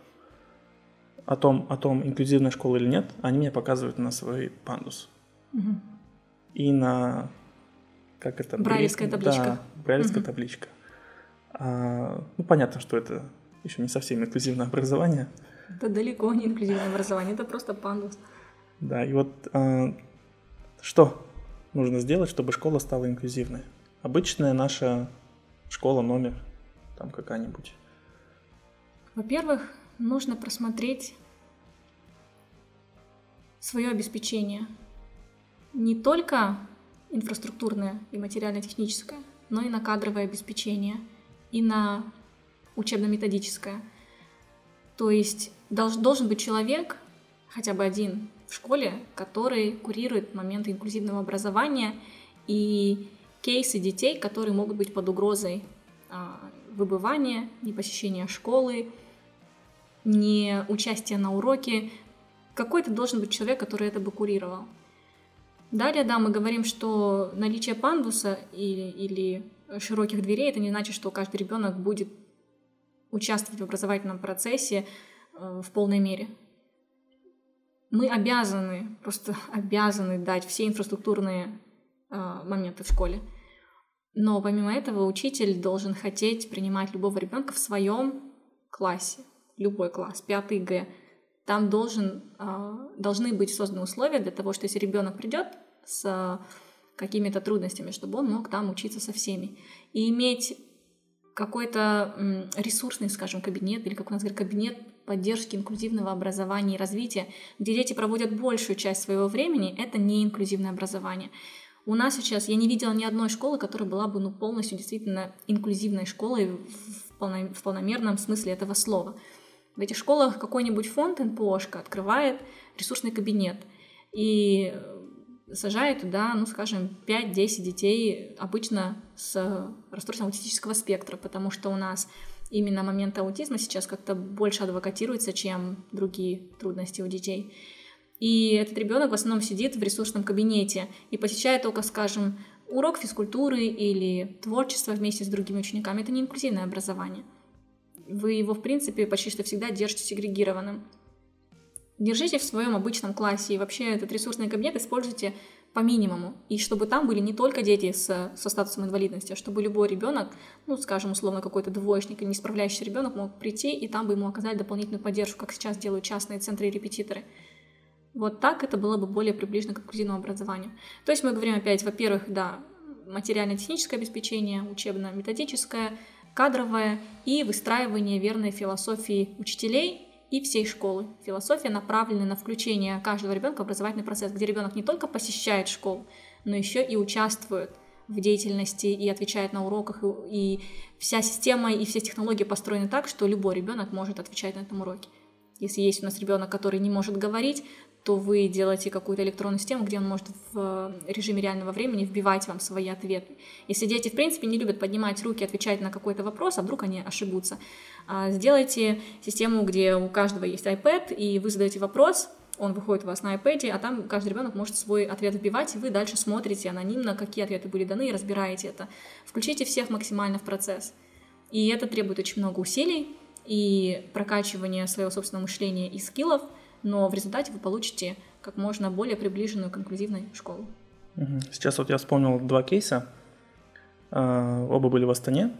о том, о том, инклюзивная школа или нет, они мне показывают на свой пандус. Угу. И на как это? Брайлевская табличка. Да, брайлевская угу. табличка. А, ну, понятно, что это еще не совсем инклюзивное образование. Это далеко не инклюзивное образование, это просто пандус. Да, и вот а, что нужно сделать, чтобы школа стала инклюзивной? Обычная наша школа, номер, там какая-нибудь. Во-первых, нужно просмотреть свое обеспечение. Не только инфраструктурное и материально-техническое, но и на кадровое обеспечение, и на учебно-методическое. То есть долж, должен быть человек, хотя бы один в школе, который курирует моменты инклюзивного образования и кейсы детей, которые могут быть под угрозой а, выбывания, непосещения школы, не участия на уроке. Какой-то должен быть человек, который это бы курировал. Далее, да, мы говорим, что наличие пандуса или, или широких дверей это не значит, что каждый ребенок будет участвовать в образовательном процессе э, в полной мере. Мы обязаны, просто обязаны дать все инфраструктурные э, моменты в школе. Но помимо этого учитель должен хотеть принимать любого ребенка в своем классе, любой класс, пятый Г, там должен, а, должны быть созданы условия для того, что если ребенок придет с какими-то трудностями, чтобы он мог там учиться со всеми. И иметь какой-то ресурсный, скажем, кабинет, или как у нас говорят, кабинет поддержки инклюзивного образования и развития, где дети проводят большую часть своего времени, это не инклюзивное образование. У нас сейчас, я не видела ни одной школы, которая была бы ну, полностью действительно инклюзивной школой в, полно, в полномерном смысле этого слова. В этих школах какой-нибудь фонд НПОшка открывает ресурсный кабинет и сажает туда, ну, скажем, 5-10 детей обычно с расстройством аутистического спектра, потому что у нас именно момент аутизма сейчас как-то больше адвокатируется, чем другие трудности у детей. И этот ребенок в основном сидит в ресурсном кабинете и посещает только, скажем, урок физкультуры или творчество вместе с другими учениками. Это не инклюзивное образование вы его, в принципе, почти что всегда держите сегрегированным. Держите в своем обычном классе и вообще этот ресурсный кабинет используйте по минимуму. И чтобы там были не только дети с, со статусом инвалидности, а чтобы любой ребенок, ну, скажем, условно, какой-то двоечник или не справляющийся ребенок мог прийти, и там бы ему оказали дополнительную поддержку, как сейчас делают частные центры и репетиторы. Вот так это было бы более приближено к инклюзивному образованию. То есть мы говорим опять, во-первых, да, материально-техническое обеспечение, учебно-методическое, кадровое и выстраивание верной философии учителей и всей школы. Философия направлена на включение каждого ребенка в образовательный процесс, где ребенок не только посещает школу, но еще и участвует в деятельности и отвечает на уроках, и, вся система и все технологии построены так, что любой ребенок может отвечать на этом уроке. Если есть у нас ребенок, который не может говорить, то вы делаете какую-то электронную систему, где он может в э, режиме реального времени вбивать вам свои ответы. Если дети, в принципе, не любят поднимать руки, отвечать на какой-то вопрос, а вдруг они ошибутся, а, сделайте систему, где у каждого есть iPad, и вы задаете вопрос, он выходит у вас на iPad, а там каждый ребенок может свой ответ вбивать, и вы дальше смотрите анонимно, какие ответы были даны, и разбираете это. Включите всех максимально в процесс. И это требует очень много усилий и прокачивания своего собственного мышления и скиллов, но в результате вы получите как можно более приближенную к инклюзивной школу. Сейчас вот я вспомнил два кейса. А, оба были в Астане.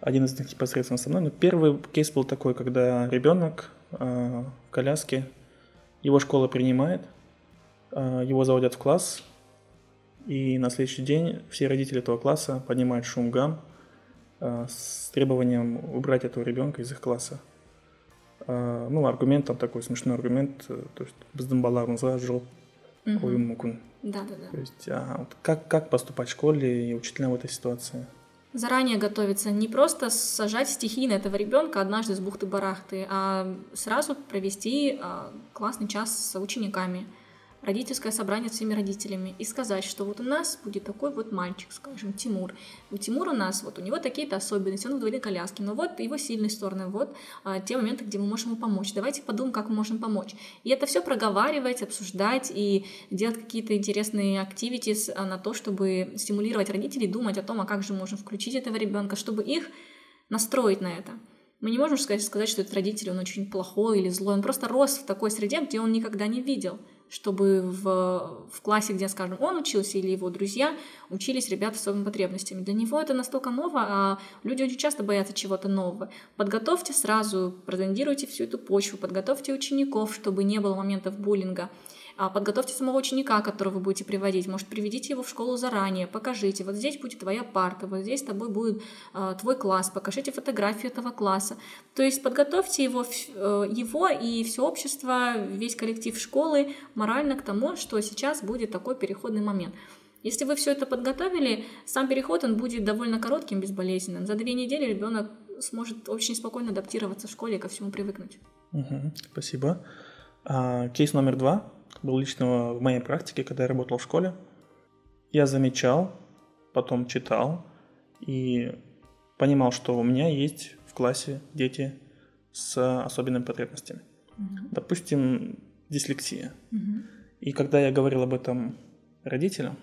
Один из них непосредственно со мной. Но первый кейс был такой, когда ребенок а, в коляске, его школа принимает, а, его заводят в класс, и на следующий день все родители этого класса поднимают шум гам с требованием убрать этого ребенка из их класса. Ну, аргумент там такой смешной аргумент, э, то есть біздің жол қою мүмкін да, да, да. То есть, а вот как, как поступать в школе и учителям в этой ситуации? Заранее готовиться, не просто сажать стихийно этого ребенка однажды с бухты-барахты, а сразу провести а, классный час с учениками – родительское собрание с всеми родителями и сказать, что вот у нас будет такой вот мальчик, скажем, Тимур. У Тимура у нас, вот у него такие-то особенности, он в двойной коляске, но вот его сильные стороны, вот а, те моменты, где мы можем ему помочь. Давайте подумаем, как мы можем помочь. И это все проговаривать, обсуждать и делать какие-то интересные activities а, на то, чтобы стимулировать родителей думать о том, а как же можем включить этого ребенка, чтобы их настроить на это. Мы не можем сказать, сказать, что этот родитель, он очень плохой или злой, он просто рос в такой среде, где он никогда не видел чтобы в, в классе, где, скажем, он учился или его друзья, учились ребята с особыми потребностями. Для него это настолько ново, а люди очень часто боятся чего-то нового. Подготовьте сразу, прозондируйте всю эту почву, подготовьте учеников, чтобы не было моментов буллинга. А подготовьте самого ученика, которого вы будете приводить. Может, приведите его в школу заранее, покажите. Вот здесь будет твоя парта, вот здесь с тобой будет э, твой класс, покажите фотографию этого класса. То есть подготовьте его, э, его и все общество, весь коллектив школы морально к тому, что сейчас будет такой переходный момент. Если вы все это подготовили, сам переход он будет довольно коротким, безболезненным. За две недели ребенок сможет очень спокойно адаптироваться в школе и ко всему привыкнуть. Угу, спасибо. А, кейс номер два был лично в моей практике, когда я работал в школе. Я замечал, потом читал и понимал, что у меня есть в классе дети с особенными потребностями. Mm-hmm. Допустим, дислексия. Mm-hmm. И когда я говорил об этом родителям,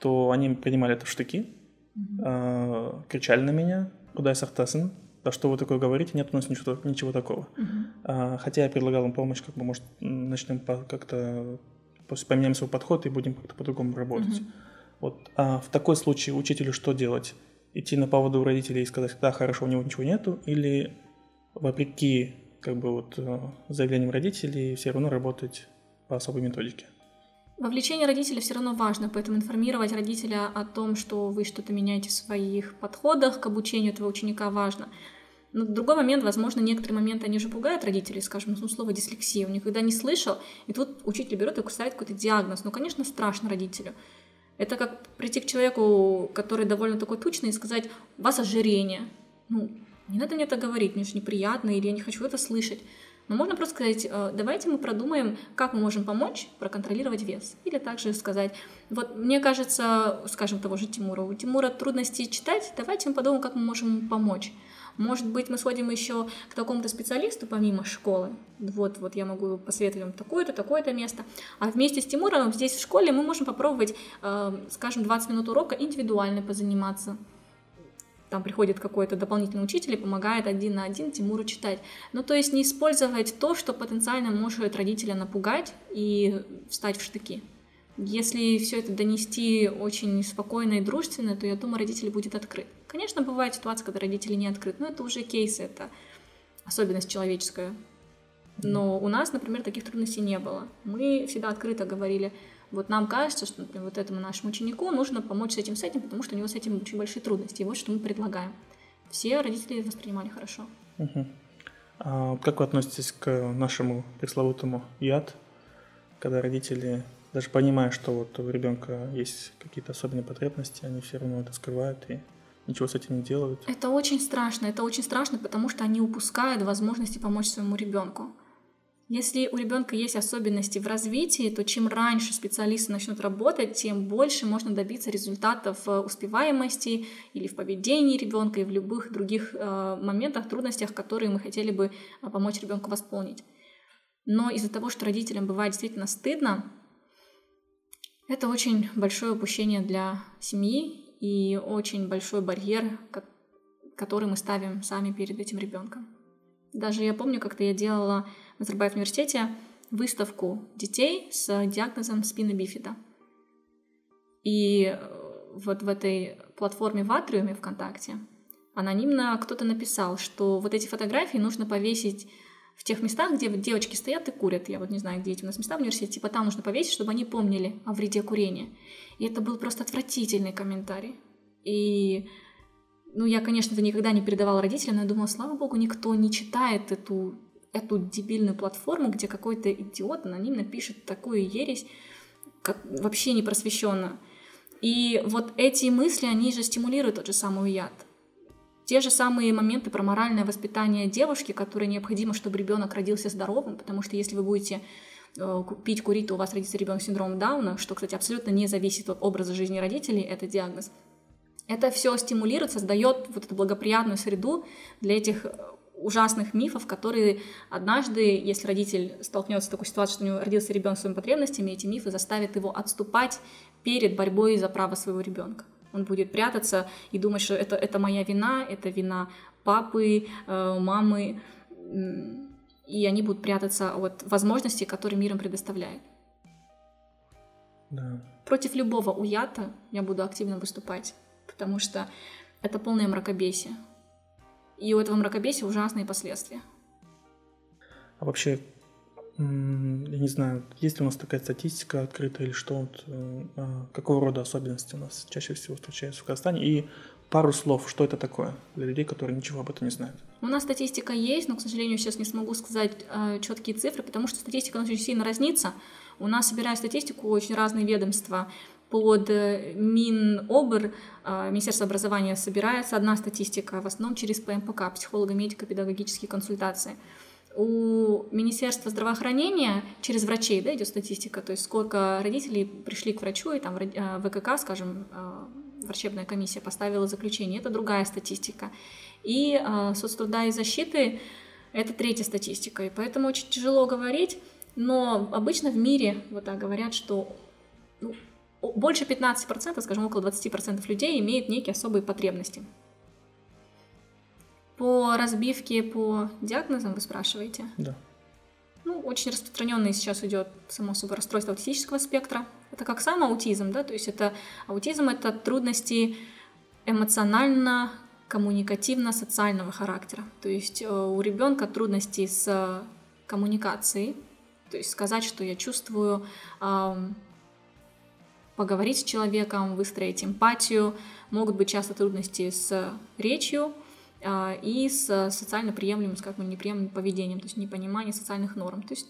то они принимали это в штыки, mm-hmm. э, кричали на меня, куда я сахтасын, да что вы такое говорите, нет у нас ничего, ничего такого. Uh-huh. А, хотя я предлагал им помощь, как бы, может, начнем как-то, поменяем свой подход и будем как-то по-другому работать. Uh-huh. Вот. А в такой случае учителю что делать? Идти на поводу у родителей и сказать, да, хорошо, у него ничего нету, или вопреки как бы вот э, заявлениям родителей все равно работать по особой методике? Вовлечение родителей все равно важно, поэтому информировать родителя о том, что вы что-то меняете в своих подходах к обучению этого ученика важно. Но другой момент, возможно, некоторые моменты, они же пугают родителей, скажем, ну, слово дислексия, он никогда не слышал, и тут учитель берет и ставит какой-то диагноз. Ну, конечно, страшно родителю. Это как прийти к человеку, который довольно такой тучный, и сказать, у вас ожирение. Ну, не надо мне это говорить, мне же неприятно, или я не хочу это слышать. Но можно просто сказать, «Э, давайте мы продумаем, как мы можем помочь проконтролировать вес. Или также сказать, вот мне кажется, скажем того же Тимура, у Тимура трудности читать, давайте мы подумаем, как мы можем помочь. Может быть, мы сходим еще к такому-то специалисту помимо школы. Вот, вот я могу посоветовать вам такое-то, такое-то место. А вместе с Тимуром здесь в школе мы можем попробовать, э, скажем, 20 минут урока индивидуально позаниматься там приходит какой-то дополнительный учитель и помогает один на один Тимуру читать. Ну, то есть не использовать то, что потенциально может родителя напугать и встать в штыки. Если все это донести очень спокойно и дружественно, то я думаю, родитель будет открыт. Конечно, бывают ситуации, когда родители не открыты, но это уже кейсы, это особенность человеческая. Но у нас, например, таких трудностей не было. Мы всегда открыто говорили, вот нам кажется, что, например, вот этому нашему ученику нужно помочь с этим, с этим, потому что у него с этим очень большие трудности. И вот что мы предлагаем. Все родители воспринимали хорошо. Угу. А как вы относитесь к нашему пресловутому яд, когда родители, даже понимая, что вот у ребенка есть какие-то особенные потребности, они все равно это скрывают и ничего с этим не делают? Это очень страшно. Это очень страшно, потому что они упускают возможности помочь своему ребенку. Если у ребенка есть особенности в развитии, то чем раньше специалисты начнут работать, тем больше можно добиться результатов успеваемости или в поведении ребенка и в любых других э, моментах, трудностях, которые мы хотели бы э, помочь ребенку восполнить. Но из-за того, что родителям бывает действительно стыдно, это очень большое упущение для семьи и очень большой барьер, который мы ставим сами перед этим ребенком. Даже я помню, как-то я делала в Назарбаев университете выставку детей с диагнозом спины бифида. И э, вот в этой платформе в Атриуме ВКонтакте анонимно кто-то написал, что вот эти фотографии нужно повесить в тех местах, где девочки стоят и курят. Я вот не знаю, где эти у нас места в университете, типа там нужно повесить, чтобы они помнили о вреде курения. И это был просто отвратительный комментарий. И ну, я, конечно, это никогда не передавала родителям, но я думала, слава богу, никто не читает эту, эту дебильную платформу, где какой-то идиот анонимно пишет такую ересь, как вообще не просвещенно. И вот эти мысли, они же стимулируют тот же самый яд. Те же самые моменты про моральное воспитание девушки, которые необходимо, чтобы ребенок родился здоровым, потому что если вы будете э, пить, курить, то у вас родится ребенок с синдромом Дауна, что, кстати, абсолютно не зависит от образа жизни родителей, это диагноз. Это все стимулирует, создает вот эту благоприятную среду для этих э, ужасных мифов, которые однажды, если родитель столкнется с такой ситуацией, что у него родился ребенок с своими потребностями, эти мифы заставят его отступать перед борьбой за право своего ребенка. Он будет прятаться и думать, что это, это моя вина, это вина папы, э, мамы, и они будут прятаться от возможностей, которые мир им предоставляет. Да. Против любого уята я буду активно выступать, потому что это полное мракобесие. И у этого мракобесия ужасные последствия. А вообще, я не знаю, есть ли у нас такая статистика открытая или что, вот, э, а, какого рода особенности у нас чаще всего встречаются в Казахстане, и пару слов, что это такое для людей, которые ничего об этом не знают. У нас статистика есть, но, к сожалению, сейчас не смогу сказать э, четкие цифры, потому что статистика очень сильно разнится. У нас, собирая статистику, очень разные ведомства. Под э, Минобр, э, Министерство образования, собирается одна статистика, в основном через ПМПК, психолого-медико-педагогические консультации. У Министерства здравоохранения через врачей да, идет статистика, то есть сколько родителей пришли к врачу, и там э, ВКК, скажем, э, врачебная комиссия поставила заключение, это другая статистика. И соцтруда и защиты — это третья статистика, и поэтому очень тяжело говорить, но обычно в мире вот так говорят, что ну, больше 15%, скажем, около 20% людей имеют некие особые потребности. По разбивке по диагнозам вы спрашиваете? Да. Ну, очень распространенный сейчас идет, само собой, расстройство аутистического спектра. Это как сам аутизм, да, то есть это аутизм — это трудности эмоционально, коммуникативно-социального характера. То есть э, у ребенка трудности с коммуникацией, то есть сказать, что я чувствую, поговорить с человеком, выстроить эмпатию. Могут быть часто трудности с речью, а, и с социально приемлемым, бы неприемлемым поведением, то есть непонимание социальных норм. То есть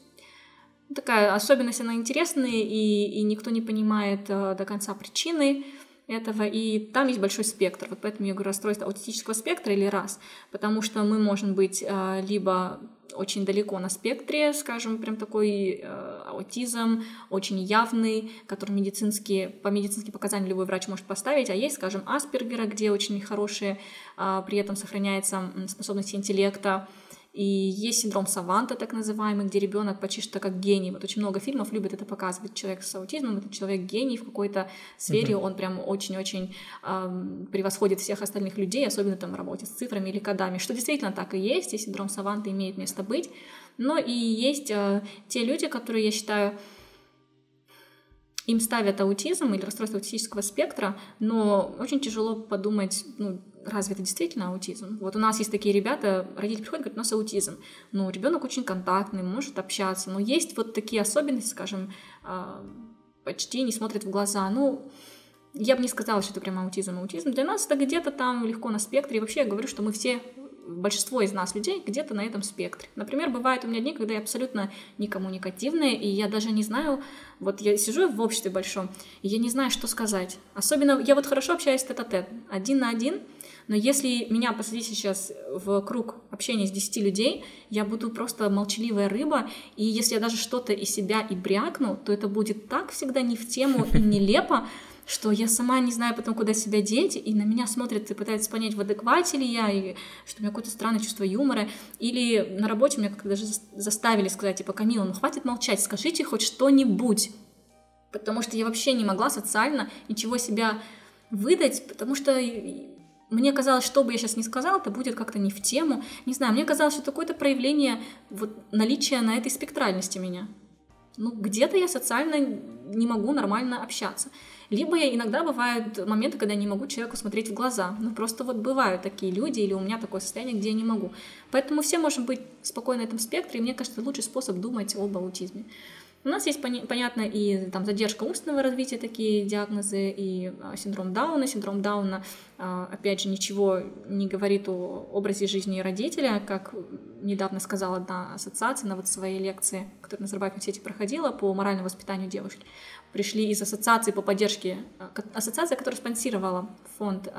такая особенность, она интересная, и, и никто не понимает а, до конца причины этого, и там есть большой спектр. Вот поэтому я говорю расстройство аутистического спектра или раз, потому что мы можем быть а, либо очень далеко на спектре, скажем, прям такой э, аутизм, очень явный, который медицинские, по медицинским показаниям любой врач может поставить, а есть, скажем, Аспергера, где очень хорошие, э, при этом сохраняется способность интеллекта, и есть синдром Саванта, так называемый, где ребенок почти что как гений. Вот очень много фильмов любят это показывать. Человек с аутизмом это человек гений в какой-то сфере, uh-huh. он прям очень-очень эм, превосходит всех остальных людей, особенно там в работе с цифрами или кодами, что действительно так и есть, и синдром Саванта имеет место быть. Но и есть э, те люди, которые, я считаю, им ставят аутизм или расстройство аутистического спектра, но очень тяжело подумать, ну, разве это действительно аутизм? Вот у нас есть такие ребята, родители приходят говорят, у нас аутизм. Ну, ребенок очень контактный, может общаться, но есть вот такие особенности, скажем, а, почти не смотрит в глаза. Ну, я бы не сказала, что это прям аутизм. Аутизм для нас это где-то там легко на спектре. И вообще я говорю, что мы все большинство из нас людей где-то на этом спектре. Например, бывают у меня дни, когда я абсолютно некоммуникативная, и я даже не знаю, вот я сижу в обществе большом, и я не знаю, что сказать. Особенно, я вот хорошо общаюсь тет-а-тет, один на один, но если меня посадить сейчас в круг общения с 10 людей, я буду просто молчаливая рыба, и если я даже что-то из себя и брякну, то это будет так всегда не в тему и нелепо, что я сама не знаю потом, куда себя деть, и на меня смотрят и пытаются понять, в адеквате ли я, и что у меня какое-то странное чувство юмора. Или на работе меня как-то даже заставили сказать, типа, Камила, ну хватит молчать, скажите хоть что-нибудь. Потому что я вообще не могла социально ничего себя выдать, потому что мне казалось, что бы я сейчас не сказала, это будет как-то не в тему. Не знаю, мне казалось, что это какое-то проявление вот, наличия на этой спектральности меня. Ну, где-то я социально не могу нормально общаться. Либо я иногда бывают моменты, когда я не могу человеку смотреть в глаза. Ну, просто вот бывают такие люди, или у меня такое состояние, где я не могу. Поэтому все можем быть спокойны на этом спектре, и мне кажется, лучший способ думать об аутизме. У нас есть, понятно, и там задержка умственного развития, такие диагнозы, и а, синдром Дауна. Синдром Дауна, а, опять же, ничего не говорит о образе жизни родителя, как недавно сказала одна ассоциация на вот своей лекции, которую на Назарбаев университете проходила по моральному воспитанию девушки. Пришли из ассоциации по поддержке, а, ассоциация, которая спонсировала фонд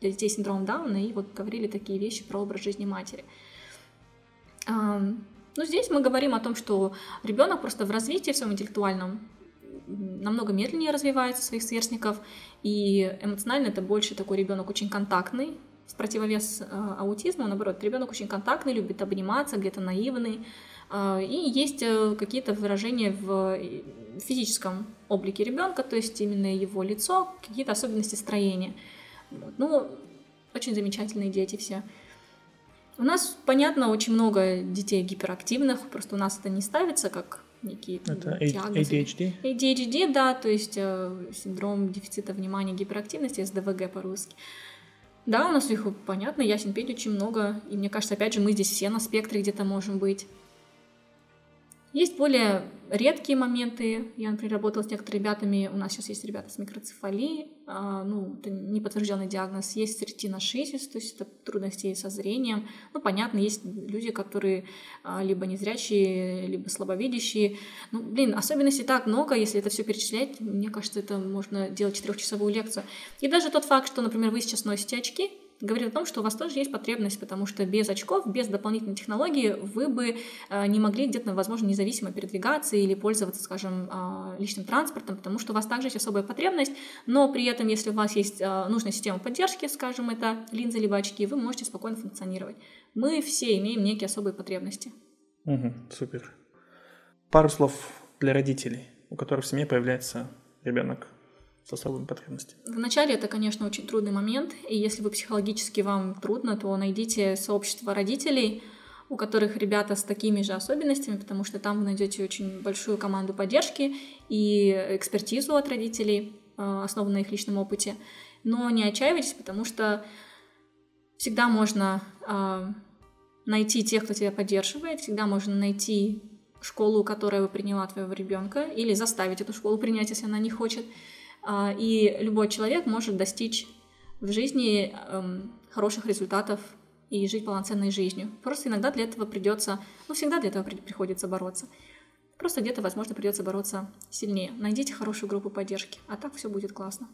для детей с синдромом Дауна, и вот говорили такие вещи про образ жизни матери. Но здесь мы говорим о том, что ребенок просто в развитии в своем интеллектуальном намного медленнее развивается своих сверстников, и эмоционально это больше такой ребенок очень контактный, в противовес э, аутизму, наоборот, ребенок очень контактный, любит обниматься, где-то наивный, э, и есть э, какие-то выражения в физическом облике ребенка, то есть именно его лицо, какие-то особенности строения. Ну, очень замечательные дети все. У нас, понятно, очень много детей гиперактивных, просто у нас это не ставится как некие это диагнозы. ADHD? ADHD, да, то есть э, синдром дефицита внимания гиперактивности, СДВГ по-русски. Да, у нас их, понятно, ясен петь очень много, и мне кажется, опять же, мы здесь все на спектре где-то можем быть. Есть более редкие моменты. Я, например, работала с некоторыми ребятами. У нас сейчас есть ребята с микроцефалией. А, ну, это неподтвержденный диагноз. Есть ретиношизис, то есть это трудности со зрением. Ну, понятно, есть люди, которые а, либо незрячие, либо слабовидящие. Ну, блин, особенностей так много. Если это все перечислять, мне кажется, это можно делать четырехчасовую лекцию. И даже тот факт, что, например, вы сейчас носите очки, говорит о том, что у вас тоже есть потребность, потому что без очков, без дополнительной технологии вы бы э, не могли где-то, возможно, независимо передвигаться или пользоваться, скажем, э, личным транспортом, потому что у вас также есть особая потребность, но при этом, если у вас есть э, нужная система поддержки, скажем, это линзы либо очки, вы можете спокойно функционировать. Мы все имеем некие особые потребности. Угу, супер. Пару слов для родителей, у которых в семье появляется ребенок с особыми потребностями? Вначале это, конечно, очень трудный момент, и если вы психологически вам трудно, то найдите сообщество родителей, у которых ребята с такими же особенностями, потому что там вы найдете очень большую команду поддержки и экспертизу от родителей, э, основанную на их личном опыте. Но не отчаивайтесь, потому что всегда можно э, найти тех, кто тебя поддерживает, всегда можно найти школу, которая бы приняла твоего ребенка, или заставить эту школу принять, если она не хочет. А, и любой человек может достичь в жизни эм, хороших результатов и жить полноценной жизнью. Просто иногда для этого придется, ну всегда для этого приходится бороться. Просто где-то, возможно, придется бороться сильнее. Найдите хорошую группу поддержки, а так все будет классно.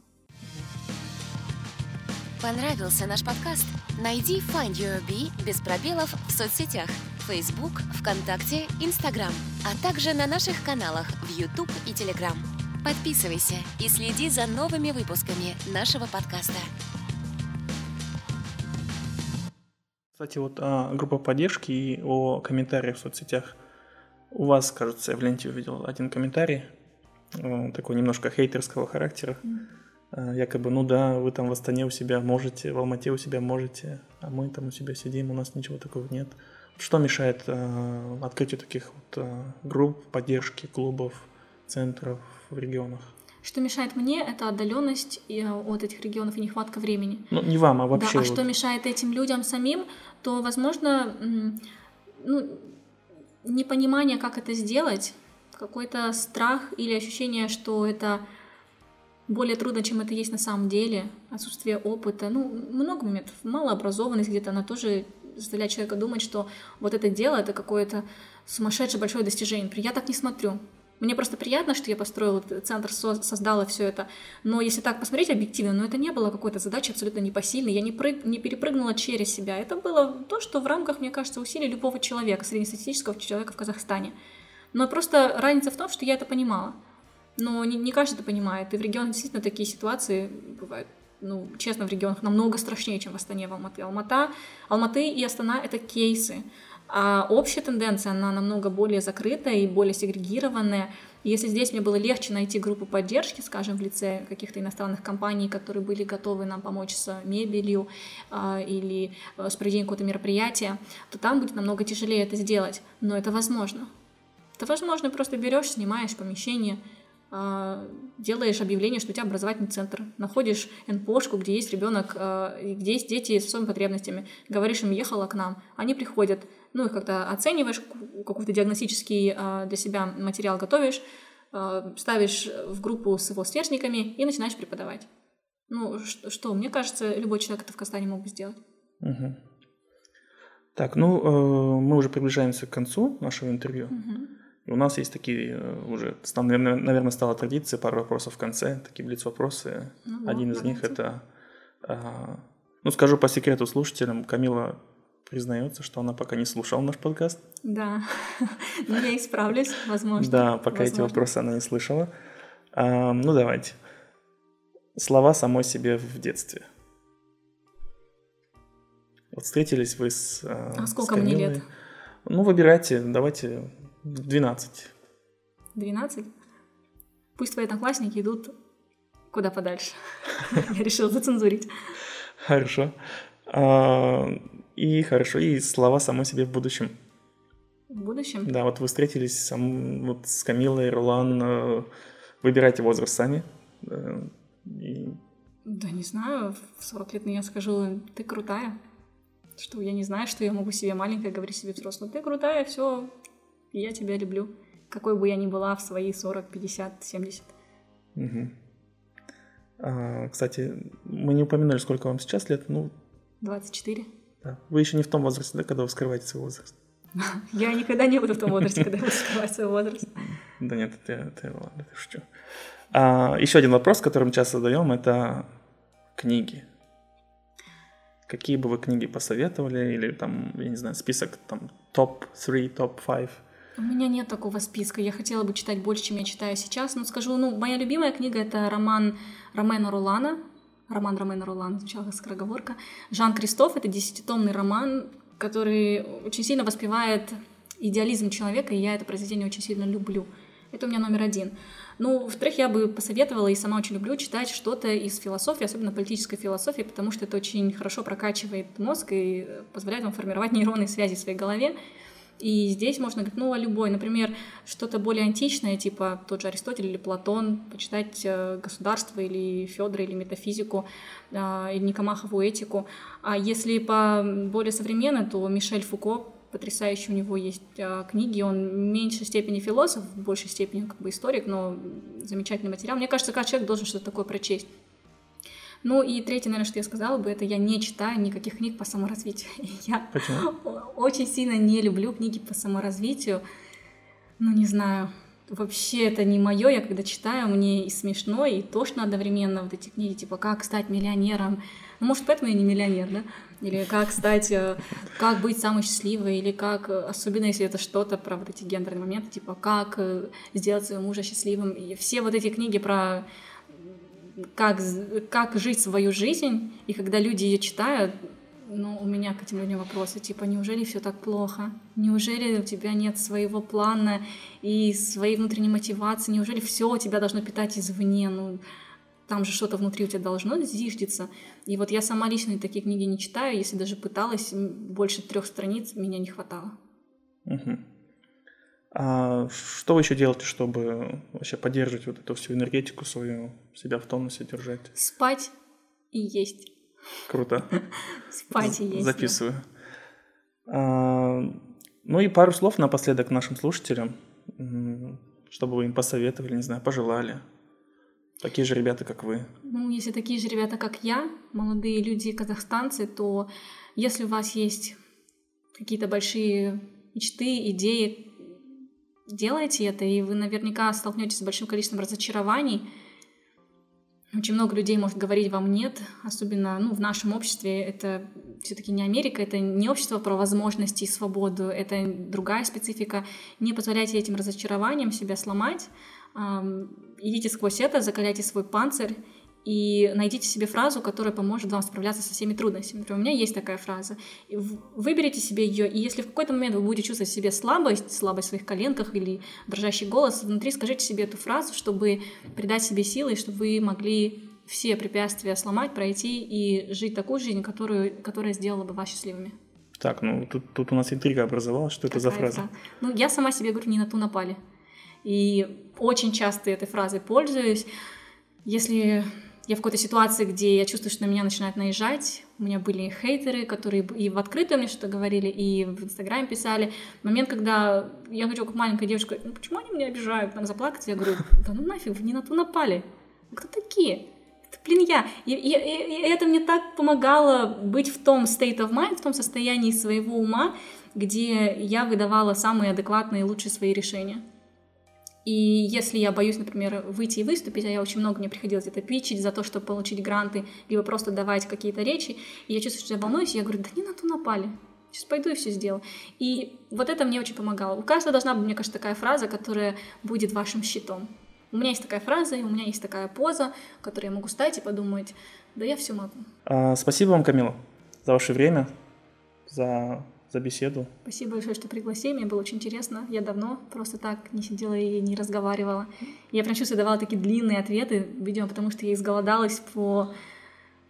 Понравился наш подкаст? Найди Find Your Bee без пробелов в соцсетях Facebook, ВКонтакте, Instagram, а также на наших каналах в YouTube и Telegram. Подписывайся и следи за новыми выпусками нашего подкаста. Кстати, вот а, группа поддержки и о комментариях в соцсетях. У вас, кажется, я в ленте увидел один комментарий, э, такой немножко хейтерского характера. Mm. якобы, ну да, вы там в Астане у себя можете, в Алмате у себя можете, а мы там у себя сидим, у нас ничего такого нет. Что мешает э, открытию таких вот э, групп поддержки, клубов, центров в регионах? Что мешает мне, это отдаленность э, от этих регионов и нехватка времени. Ну, не вам, а вообще. Да, а вот. что мешает этим людям самим, то, возможно, ну, непонимание, как это сделать, какой-то страх или ощущение, что это более трудно, чем это есть на самом деле, отсутствие опыта, ну, много моментов, малообразованность где-то, она тоже заставляет человека думать, что вот это дело, это какое-то сумасшедшее большое достижение. Я так не смотрю. Мне просто приятно, что я построила центр, создала все это. Но если так посмотреть объективно, ну это не было какой-то задачи абсолютно непосильной. Я не, прыг, не перепрыгнула через себя. Это было то, что в рамках, мне кажется, усилий любого человека, среднестатистического человека в Казахстане. Но просто разница в том, что я это понимала. Но не, не каждый это понимает. И в регионах действительно такие ситуации бывают. Ну, честно, в регионах намного страшнее, чем в Астане, в Алматы. Алмата, Алматы и Астана — это кейсы. А общая тенденция, она намного более закрытая и более сегрегированная. Если здесь мне было легче найти группу поддержки, скажем, в лице каких-то иностранных компаний, которые были готовы нам помочь с мебелью э, или с проведением какого-то мероприятия, то там будет намного тяжелее это сделать. Но это возможно. Это возможно, просто берешь, снимаешь помещение, делаешь объявление, что у тебя образовательный центр, находишь НПОшку, где есть ребенок, э, где есть дети с особыми потребностями, говоришь им, ехала к нам, они приходят, ну, их как-то оцениваешь, какой-то диагностический а, для себя материал готовишь, а, ставишь в группу с его сверстниками и начинаешь преподавать. Ну, что, мне кажется, любой человек это в Казахстане мог бы сделать. Угу. Так, ну, э, мы уже приближаемся к концу нашего интервью. Угу. У нас есть такие э, уже, там, наверное, стала традиция, пару вопросов в конце, такие блиц-вопросы. Ну, Один из них это, э, ну, скажу по секрету слушателям, Камила признается, что она пока не слушала наш подкаст. Да, но я исправлюсь, возможно. Да, пока возможно. эти вопросы она не слышала. А, ну, давайте. Слова самой себе в детстве. Вот встретились вы с А, а сколько с мне лет? Ну, выбирайте, давайте 12. 12? Пусть твои одноклассники идут куда подальше. Я решила зацензурить. Хорошо. А, и хорошо, и слова самой себе в будущем. В будущем? Да, вот вы встретились сам, вот с Камилой, Ролан, э, выбирайте возраст сами. Э, и... Да не знаю, в 40 лет я скажу, ты крутая. Что я не знаю, что я могу себе маленькая говорить себе взрослым. Ты крутая, все, я тебя люблю. Какой бы я ни была в свои 40, 50, 70. Угу. А, кстати, мы не упоминали, сколько вам сейчас лет. Ну, 24. Да. Вы еще не в том возрасте, да, когда вы скрываете свой возраст? Я никогда не буду в том возрасте, когда буду скрывать свой возраст. Да нет, это, это ладно, это шучу. А, еще один вопрос, который мы часто задаем, это книги. Какие бы вы книги посоветовали? Или там, я не знаю, список там топ-3, топ-5? У меня нет такого списка. Я хотела бы читать больше, чем я читаю сейчас. Но скажу, ну, моя любимая книга — это роман Ромена Рулана роман Ромена Ролана, звучала как скороговорка. Жан Кристоф — это десятитомный роман, который очень сильно воспевает идеализм человека, и я это произведение очень сильно люблю. Это у меня номер один. Ну, во-вторых, я бы посоветовала и сама очень люблю читать что-то из философии, особенно политической философии, потому что это очень хорошо прокачивает мозг и позволяет вам формировать нейронные связи в своей голове. И здесь можно говорить, ну, о любой, например, что-то более античное, типа тот же Аристотель или Платон, почитать э, государство или Федора или метафизику, а, или Никомахову этику. А если по более современно, то Мишель Фуко, потрясающий у него есть а, книги, он в меньшей степени философ, в большей степени как бы историк, но замечательный материал. Мне кажется, каждый человек должен что-то такое прочесть. Ну и третье, наверное, что я сказала бы, это я не читаю никаких книг по саморазвитию. Я Почему? очень сильно не люблю книги по саморазвитию. Ну, не знаю, вообще это не мое. Я когда читаю, мне и смешно, и тошно одновременно вот эти книги, типа «Как стать миллионером». Ну, может, поэтому я не миллионер, да? Или «Как стать, э, как быть самой счастливой», или «Как», особенно если это что-то про вот эти гендерные моменты, типа «Как э, сделать своего мужа счастливым». И все вот эти книги про как, как жить свою жизнь, и когда люди ее читают, ну, у меня к этим людям вопросы, типа, неужели все так плохо? Неужели у тебя нет своего плана и своей внутренней мотивации? Неужели все тебя должно питать извне? Ну, там же что-то внутри у тебя должно зиждиться. И вот я сама лично такие книги не читаю, если даже пыталась, больше трех страниц меня не хватало. Угу. А что вы еще делаете, чтобы вообще поддерживать вот эту всю энергетику свою, себя в тонусе держать? Спать и есть. Круто. Спать и есть. Записываю. А, ну и пару слов напоследок нашим слушателям, чтобы вы им посоветовали, не знаю, пожелали. Такие же ребята, как вы. Ну, если такие же ребята, как я, молодые люди, казахстанцы, то если у вас есть какие-то большие мечты, идеи, делайте это, и вы наверняка столкнетесь с большим количеством разочарований. Очень много людей может говорить вам нет, особенно ну, в нашем обществе. Это все-таки не Америка, это не общество про возможности и свободу, это другая специфика. Не позволяйте этим разочарованиям себя сломать, идите сквозь это, закаляйте свой панцирь и найдите себе фразу, которая поможет вам справляться со всеми трудностями. Например, у меня есть такая фраза. Выберите себе ее, и если в какой-то момент вы будете чувствовать в себе слабость, слабость в своих коленках или дрожащий голос, внутри скажите себе эту фразу, чтобы придать себе силы, чтобы вы могли все препятствия сломать, пройти и жить такую жизнь, которую, которая сделала бы вас счастливыми. Так, ну тут, тут у нас интрига образовалась. Что это за фраза? Ну, я сама себе говорю, не на ту напали. И очень часто этой фразой пользуюсь. Если я в какой-то ситуации, где я чувствую, что на меня начинают наезжать, у меня были хейтеры, которые и в открытую мне что-то говорили, и в Инстаграме писали. Момент, когда я говорю, как маленькая девушка, ну почему они меня обижают, там заплакать, я говорю, да ну нафиг, вы не на ту напали. Кто такие? Это, блин, я. И, и, и это мне так помогало быть в том state of mind, в том состоянии своего ума, где я выдавала самые адекватные и лучшие свои решения. И если я боюсь, например, выйти и выступить, а я очень много мне приходилось это пичить за то, чтобы получить гранты, либо просто давать какие-то речи, и я чувствую, что я волнуюсь, я говорю, да не на ту напали. Сейчас пойду и все сделаю. И вот это мне очень помогало. У каждого должна быть, мне кажется, такая фраза, которая будет вашим щитом. У меня есть такая фраза, и у меня есть такая поза, в которой я могу стать и подумать, да я все могу. А, спасибо вам, Камила, за ваше время, за за беседу. Спасибо большое, что пригласили. Мне было очень интересно. Я давно просто так не сидела и не разговаривала. Я прям чувствую, давала такие длинные ответы, видимо, потому что я изголодалась по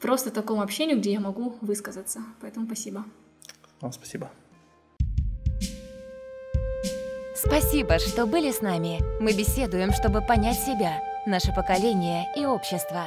просто такому общению, где я могу высказаться. Поэтому спасибо. Вам спасибо. Спасибо, что были с нами. Мы беседуем, чтобы понять себя, наше поколение и общество.